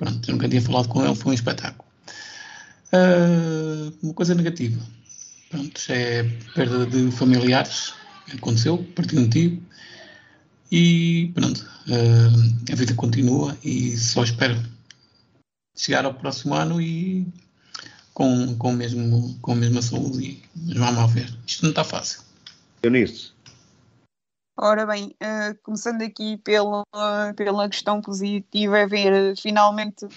Pronto, eu nunca tinha falado com ele, foi um espetáculo. Uh, uma coisa negativa, pronto, é perda de familiares, aconteceu, partiu um tio, e pronto, uh, a vida continua e só espero chegar ao próximo ano e com, com, mesmo, com a mesma saúde, e, vamos ver, isto não está fácil. Eunice, Ora bem, uh, começando aqui pela, pela questão positiva, é ver finalmente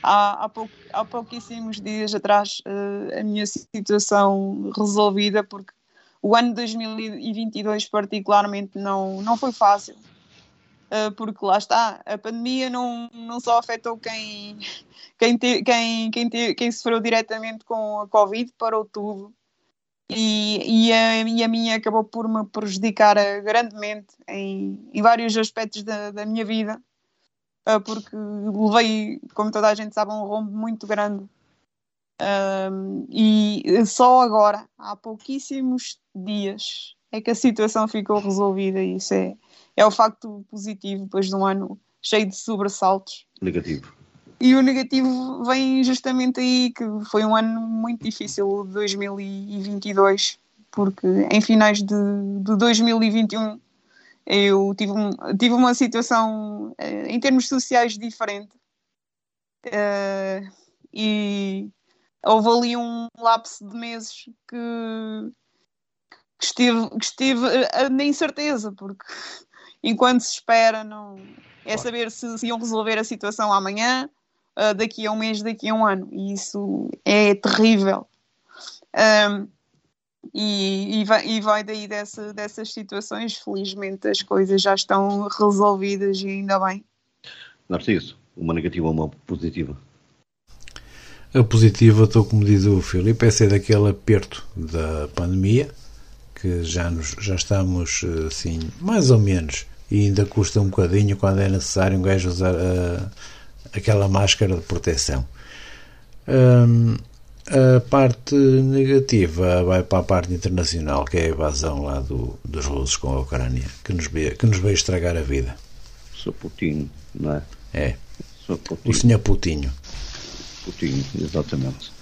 há, há, há pouquíssimos dias atrás uh, a minha situação resolvida, porque o ano de 2022 particularmente não, não foi fácil. Uh, porque lá está, a pandemia não, não só afetou quem, quem, te, quem, quem, te, quem sofreu diretamente com a Covid, parou tudo e, e, a, e a minha acabou por me prejudicar eh, grandemente em, em vários aspectos da, da minha vida, uh, porque levei, como toda a gente sabe, um rombo muito grande. Um, e só agora, há pouquíssimos dias, é que a situação ficou resolvida. Isso é, é o facto positivo depois de um ano cheio de sobressaltos. Negativo. E o negativo vem justamente aí, que foi um ano muito difícil, 2022, porque em finais de, de 2021 eu tive, um, tive uma situação eh, em termos sociais diferente. Uh, e houve ali um lapso de meses que, que estive, que eh, na incerteza, porque enquanto se espera, não é saber se, se iam resolver a situação amanhã, uh, daqui a um mês, daqui a um ano, e isso é terrível. Um, e, e, vai, e vai daí dessa, dessas situações. Felizmente as coisas já estão resolvidas e ainda bem. Narciso, uma negativa ou uma positiva? A positiva, estou como diz o Filipe, é ser daquele aperto da pandemia, que já, nos, já estamos assim, mais ou menos, e ainda custa um bocadinho quando é necessário um gajo usar uh, aquela máscara de proteção. Um, a parte negativa vai para a parte internacional, que é a evasão lá do, dos russos com a Ucrânia, que nos, veio, que nos veio estragar a vida. Sou Putin, não é? É. O senhor Putinho. Putinho, exatamente.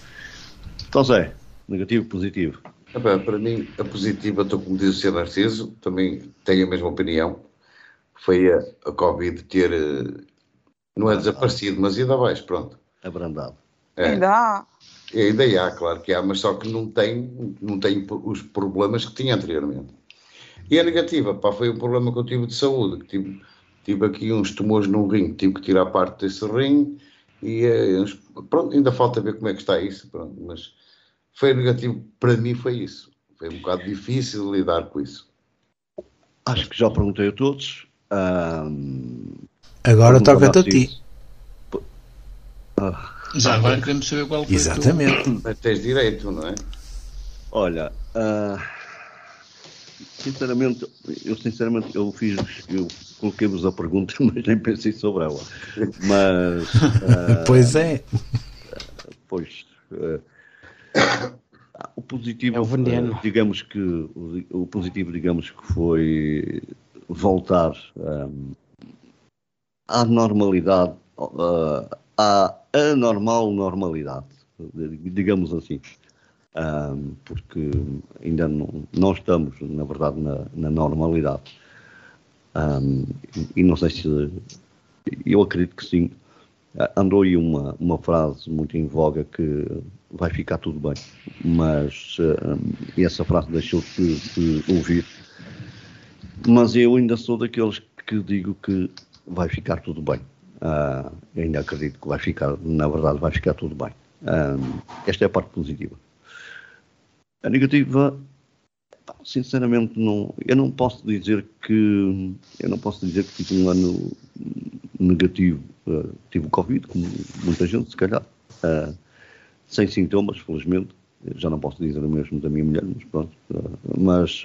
Então, Zé, negativo, positivo? para mim, a positiva, estou como diz o Sr. Narciso, também tenho a mesma opinião. Foi a, a Covid ter, eh, não é desaparecido, mas ainda abaixo, pronto. Abrandado. É. Ainda há. Ainda há, claro que há, mas só que não tem, não tem os problemas que tinha anteriormente. E a negativa, pá, foi um problema que eu tive de saúde, que tive, tive aqui uns tumores num rim, tive que tirar parte desse rim e eh, pronto, ainda falta ver como é que está isso, pronto, mas foi negativo, para mim foi isso. Foi um bocado difícil lidar com isso. Acho que já perguntei a todos. Agora toca-te a ti. Ah. Já agora queremos saber qual foi Exatamente. Mas tens direito, não é? Olha, uh, sinceramente, eu sinceramente eu fiz, eu coloquei-vos a pergunta, mas nem pensei sobre ela. Mas uh, pois é. Pois uh, o positivo, é o veneno. digamos que o, o, positivo, digamos que foi voltar um, à normalidade, à anormal normalidade, digamos assim. Porque ainda não, não, estamos, na verdade, na, na normalidade. E não sei se. Eu acredito que sim. Andou aí uma, uma frase muito em voga que vai ficar tudo bem, mas essa frase deixou-se de ouvir. Mas eu ainda sou daqueles que digo que vai ficar tudo bem. Uh, ainda acredito que vai ficar, na verdade, vai ficar tudo bem. Uh, esta é a parte positiva. A negativa, sinceramente, não, eu não posso dizer que eu não posso dizer que tive um ano negativo. Uh, tive o Covid, como muita gente, se calhar, sem sintomas, felizmente. Já não posso dizer o mesmo da minha mulher, mas pronto. mas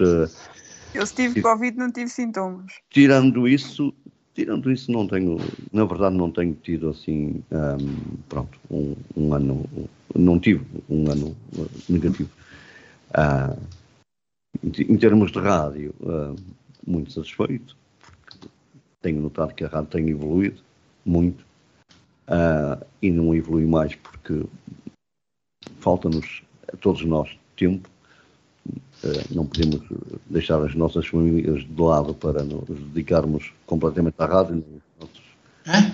eu se tive Covid não tive sintomas. Tirando isso, Tirando isso, não tenho, na verdade, não tenho tido assim, um, pronto, um, um, ano, não tive um ano negativo. Uh, em, termos de rádio, uh, muito satisfeito, porque tenho notado que a rádio tem evoluído muito uh, e não evolui mais porque falta-nos, a todos nós, tempo não podemos deixar as nossas famílias de lado para nos dedicarmos completamente à rádio. É?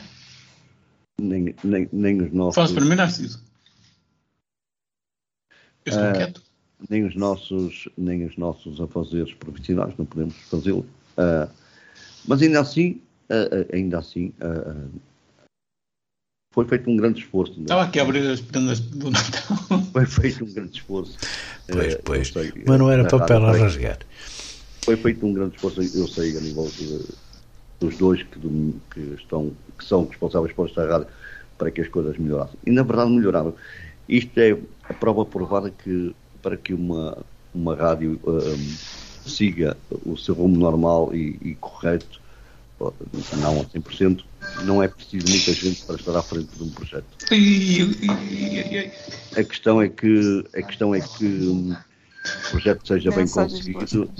Nem, nem, nem os nossos. Faz para mim, Narciso. Eu estou uh, quieto. Nem os nossos, nem os nossos afazeres profissionais, não podemos fazê-lo. Uh, mas ainda assim, uh, ainda assim, foi feito um grande esforço. É? Estava aqui a abrir as prendas do Natal. Foi feito um grande esforço. Pois, eh, pois. Sei, Mas não era papel a rasgar. Foi feito um grande esforço, eu sei, a nível de, dos dois que, que, estão, que são responsáveis por esta rádio para que as coisas melhorassem. E na verdade melhoraram. Isto é a prova provada que para que uma, uma rádio um, eh, siga o seu rumo normal e, e correto, não a 100%, não é preciso muita gente para estar à frente de um projeto. A questão é que, a questão é que o projeto seja bem conseguido.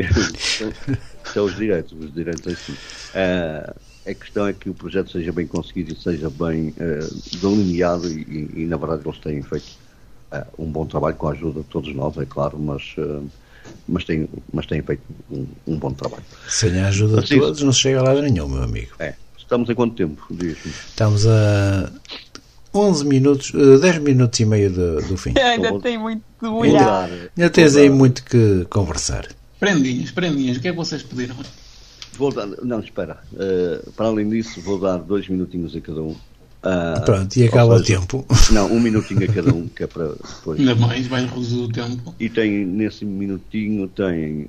São os direitos, os direitos assim. Uh, a questão é que o projeto seja bem conseguido e seja bem uh, delineado e, e, e, na verdade eles têm feito uh, um bom trabalho com a ajuda de todos nós, é claro, mas uh, mas tem, mas tem feito um, um bom trabalho. Sem a ajuda de todos não se chega a lado nenhum, meu amigo. É. Estamos em quanto tempo? Estamos a 11 minutos, uh, 10 minutos e meio do, do fim. Ainda tem muito de olhar. Ainda tens aí muito que conversar. Prendinhas, prendinhas, o que é que vocês pediram? Vou dar, não, espera. Uh, para além disso, vou dar dois minutinhos a cada um. Uh, Pronto, e acaba o tempo. Não, um minutinho a cada um, que é para depois. Ainda mais, vai reduzir o tempo. E tem, nesse minutinho, tem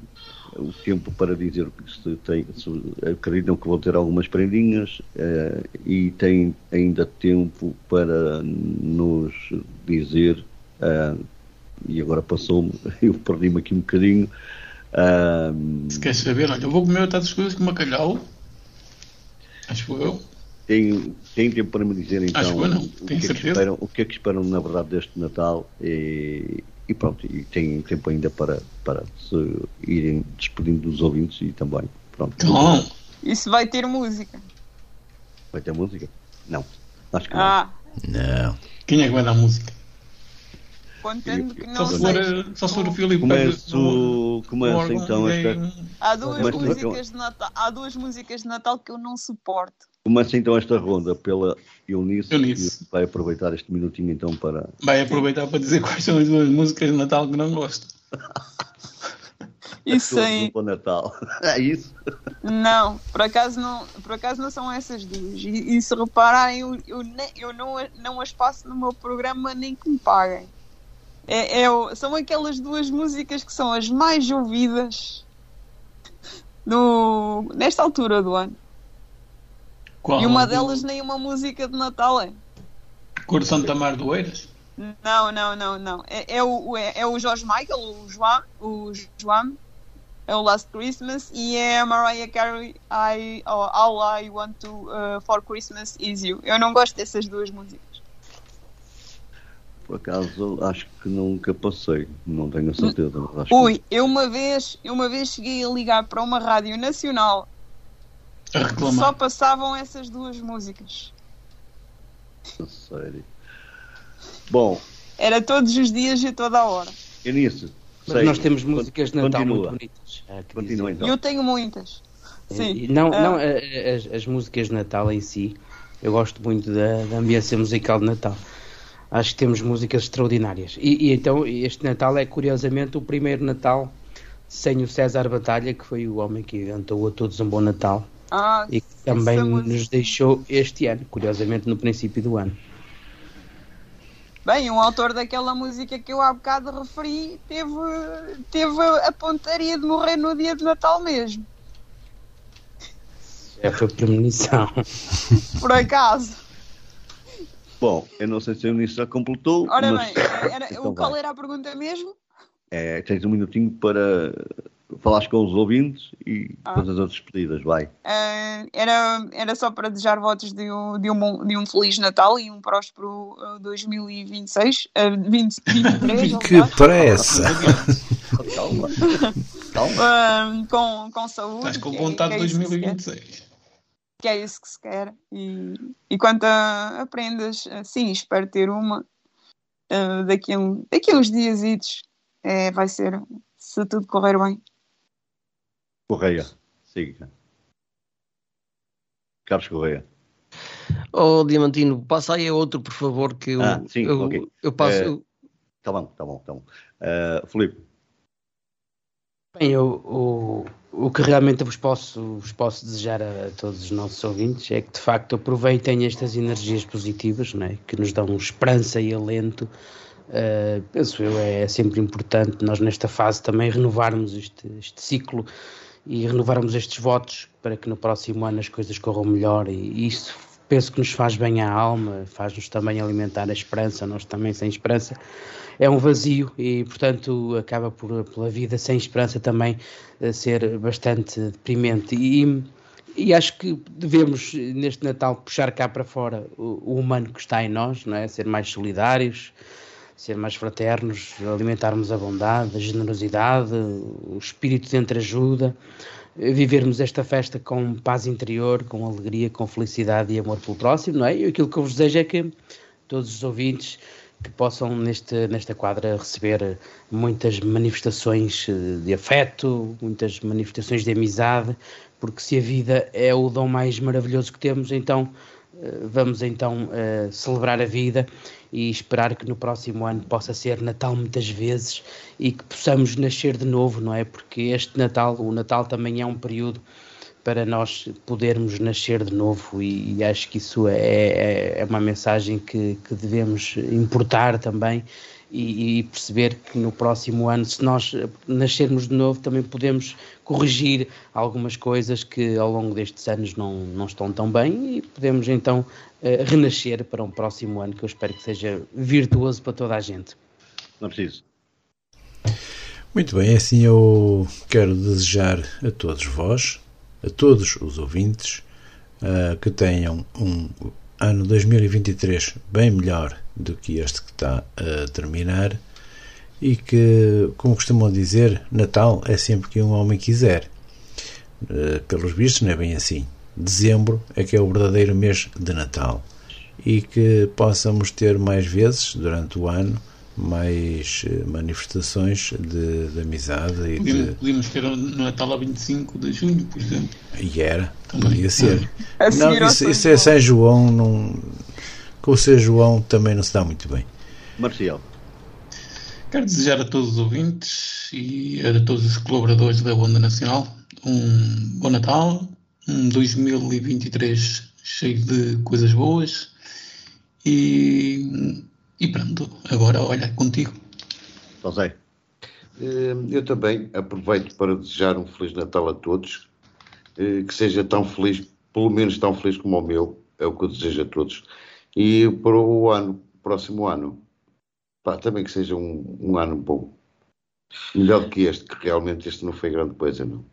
o tempo para dizer que se, tem, se acreditam que vão ter algumas prendinhas uh, e tem ainda tempo para nos dizer, uh, e agora passou-me, eu perdi-me aqui um bocadinho. Uh, se queres saber, olha, eu vou comer outras coisas com bacalhau. Acho eu. Tem, tem tempo para me dizer então Acho que não, o, que é que esperam, o que é que esperam na verdade deste Natal e, e pronto, e tem tempo ainda para, para se irem despedindo dos ouvintes e também pronto. Então, Isso vai ter música. Vai ter música? Não, acho que não. Ah, Não. quem é que vai dar música? contando que Só não se seja. for, só se for o Filipe. Começo, começa então esta, Há duas, Começa músicas de Natal, há duas músicas de Natal que eu não suporto. começa então esta ronda pela Eunice, Eunice. vai aproveitar este minutinho então para Vai aproveitar para dizer quais são as duas músicas de Natal que não gosto. Isso aí. para o Natal. É isso? Não, por acaso não, por acaso não são essas duas. E, e se repararem, eu, eu, eu não, não as passo no meu programa nem que me paguem. É, é são aquelas duas músicas que são as mais ouvidas no, nesta altura do ano. Qual? E uma delas nem uma música de Natal é. Cor de Santa Mar do Eiras? Não, não, não, não. É, é o, é, é o George Michael, o João, o João, é o Last Christmas e é a Mariah Carey, I, oh, All I Want to, uh, for Christmas Is You. Eu não gosto dessas duas músicas. Por acaso acho que nunca passei, não tenho a certeza. Mas acho que Ui, eu uma vez, eu uma vez cheguei a ligar para uma rádio nacional A que só passavam essas duas músicas. não, sério. Bom, Era todos os dias e a toda a hora. Eunice, Mas sei, nós temos músicas de Natal continua. muito bonitas. que Continua então. Eu tenho muitas. Sim. E Não, Ah. não a- a- as, as músicas de Natal em si, eu gosto muito da, da ambiência musical de Natal. Acho que temos músicas extraordinárias. E, e então este Natal é curiosamente o primeiro Natal sem o César Batalha, que foi o homem que inventou a todos um bom Natal Ah, e que também música. nos deixou este ano, curiosamente no princípio do ano. Bem, o autor daquela música que eu há bocado referi teve, teve a pontaria de morrer no dia de Natal mesmo. É foi premonição. Por acaso. Bom, eu não sei se a Eunice já completou, Ora mas bem, era, Então o, qual vai. era a pergunta mesmo? é, tens um minutinho para falares com os ouvintes e Ah. fazer as despedidas, vai. Ah, era, era só para desejar votos de um, de, um, bom- de um Feliz Natal e um próspero ah, 2026, ah, 20, 23, Que pressa! Calma, calma. ah, com, com saúde. Estás com é- vontade de é isso que se quer. 2026. Que é isso que se quer. E, e quanto a, a prendas, eh, sim, espero ter uma eh, daqui, a um, daqui a uns dias. É, vai ser, se tudo correr bem. Correia, siga. Carlos Correia. Oh, Diamantino, passa aí a outro, por favor, que eu, Ah, sim, eu, ok. eu passo. Eu- Tá bom, tá bom, tá bom. Uh, Filipe, Bem, eu, o, o que realmente vos posso, vos posso desejar a, todos os nossos ouvintes é que de facto aproveitem estas energias positivas não é? que nos dão esperança e alento. Uh, penso eu, é sempre importante nós nesta fase também renovarmos este, este ciclo e renovarmos estes votos para que no próximo ano as coisas corram melhor e isso penso que nos faz bem à alma, faz-nos também alimentar a esperança, nós também sem esperança é um vazio e, portanto, acaba por, pela vida sem esperança também eh, ser bastante deprimente. E, e acho que devemos, neste Natal, puxar cá para fora o, o humano que está em nós, não é? Ser mais solidários, ser mais fraternos, alimentarmos a bondade, a generosidade, o espírito de entreajuda, eh, vivermos esta festa com paz interior, com alegria, com felicidade e amor pelo próximo, não é? E aquilo que eu vos desejo é que todos os ouvintes que possam neste, nesta quadra receber muitas manifestações eh, de afeto, muitas manifestações de amizade, porque se a vida é o dom mais maravilhoso que temos, então vamos então uh, celebrar a vida e esperar que no próximo ano possa ser Natal muitas vezes e que possamos nascer de novo, não é? Porque este Natal, o Natal também é um período para nós podermos nascer de novo e, e acho que isso é, é, é uma mensagem que, que, devemos importar também e, e, perceber que no próximo ano, se nós nascermos de novo, também podemos corrigir algumas coisas que ao longo destes anos não, não estão tão bem e podemos então uh, renascer para um próximo ano que eu espero que seja virtuoso para toda a gente. Não preciso. Muito bem, assim eu quero desejar a todos vós, a todos os ouvintes, uh, que tenham um ano 2023 bem melhor do que este que está a terminar e que, como costumam dizer, Natal é sempre que um homem quiser. Uh, pelos vistos, não é bem assim. Dezembro é que é o verdadeiro mês de Natal e que possamos ter mais vezes durante o ano mais eh, manifestações de, de amizade e podíamos, de... podíamos ter no Natal a 25 de junho, por exemplo. E era, também ia ser. não, isso, isso é São João, não, com o São João também não se dá muito bem. Marcial. Quero desejar a todos os ouvintes e a todos os colaboradores da Onda Nacional um bom Natal, um 2023 cheio de coisas boas e e pronto, agora olha contigo. José. Eh, eu também aproveito para desejar um Feliz Natal a todos, eh, que seja tão feliz, pelo menos tão feliz como o meu, é o que eu desejo a todos. E para o ano, próximo ano, pá, também que seja um, um ano bom. Melhor do que este, que realmente este não foi grande coisa, não.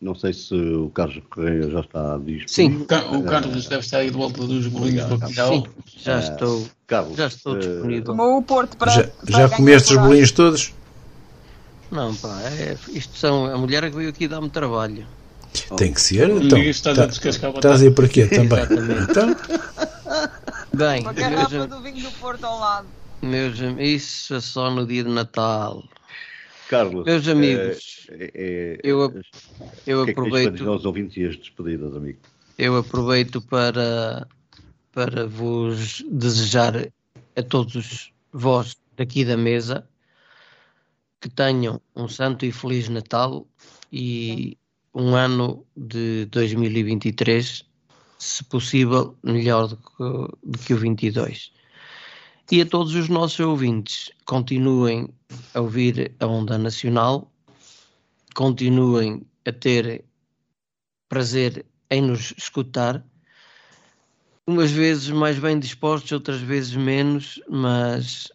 Não sei se o Carlos Correia já está disponível. Sim, o Carlos deve estar aí de volta dos bolinhos do Sim, já estou, Carlos, já estou disponível. Tomou o Porto para. Já, já comeste os bolinhos todos? Não, pá, é, isto são. A mulher que veio aqui dar-me trabalho. Tem que ser, então. Estás, tá, estás aí por quê também? então. Bem, Uma garrafa do vinho do Porto ao lado. Meus, isso é só no dia de Natal. Carlos, meus amigos, é, é, eu, eu que aproveito. É que aos ouvintes e as despedidas, amigo. Eu aproveito para, para vos desejar a todos vós daqui da mesa que tenham um santo e feliz Natal e um ano de 2023, se possível, melhor do que, do que o 22. E a todos os nossos ouvintes, continuem a ouvir a Onda Nacional, continuem a ter prazer em nos escutar, umas vezes mais bem dispostos, outras vezes menos, mas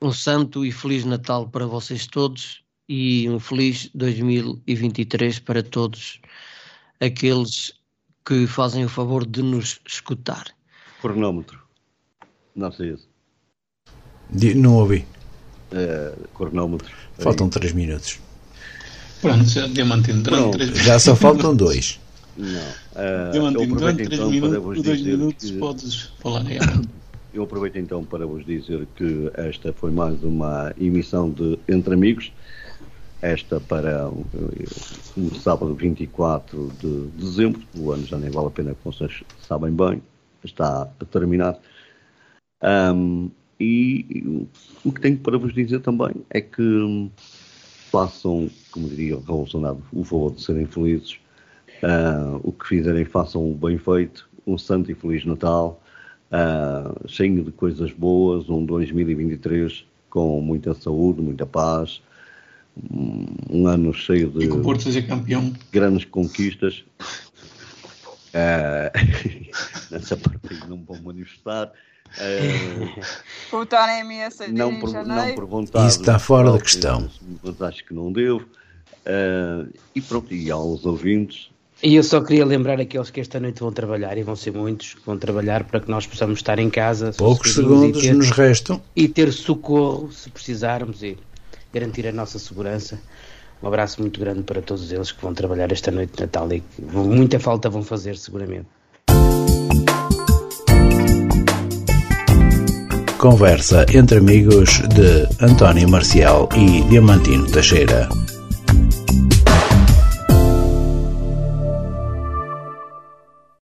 um santo e feliz Natal para vocês todos e um feliz 2023 para todos aqueles que fazem o favor de nos escutar. Cronómetro. Não sei isso. Não ouvi. Uh, cronómetro. Faltam 3 minutos. Pronto, já Diamantino, durante 3 Já só faltam 2. Não. Uh, Diamantino, durante 3 então minutos, dois minutos que... podes falar aí. Eu aproveito então para vos dizer que esta foi mais uma emissão de Entre Amigos. Esta para o um, sábado 24 de dezembro. O ano já nem vale a pena, como vocês sabem bem. Está a terminar. Um, e o que tenho para vos dizer também é que façam, como diria o Zonado, o favor de serem felizes. Uh, o que fizerem, façam o bem feito. Um santo e feliz Natal, uh, cheio de coisas boas. Um 2023 com muita saúde, muita paz. Um, ano cheio de. E que o Porto seja campeão. Grandes conquistas. Uh, nessa parte não vou manifestar. Uh, o Taremi não, per, não perguntar. Isso está fora da questão. Mas acho que não deu. Uh, e pronto, e aos ouvintes. E eu só queria lembrar aqueles que esta noite vão trabalhar, e vão ser muitos, que vão trabalhar para que nós possamos estar em casa. Poucos segundos ter, nos restam. E ter socorro se precisarmos e garantir a nossa segurança. Um abraço muito grande para todos eles que vão trabalhar esta noite de Natal e que muita falta vão fazer, seguramente. Conversa entre amigos de António Marcial e Diamantino Teixeira.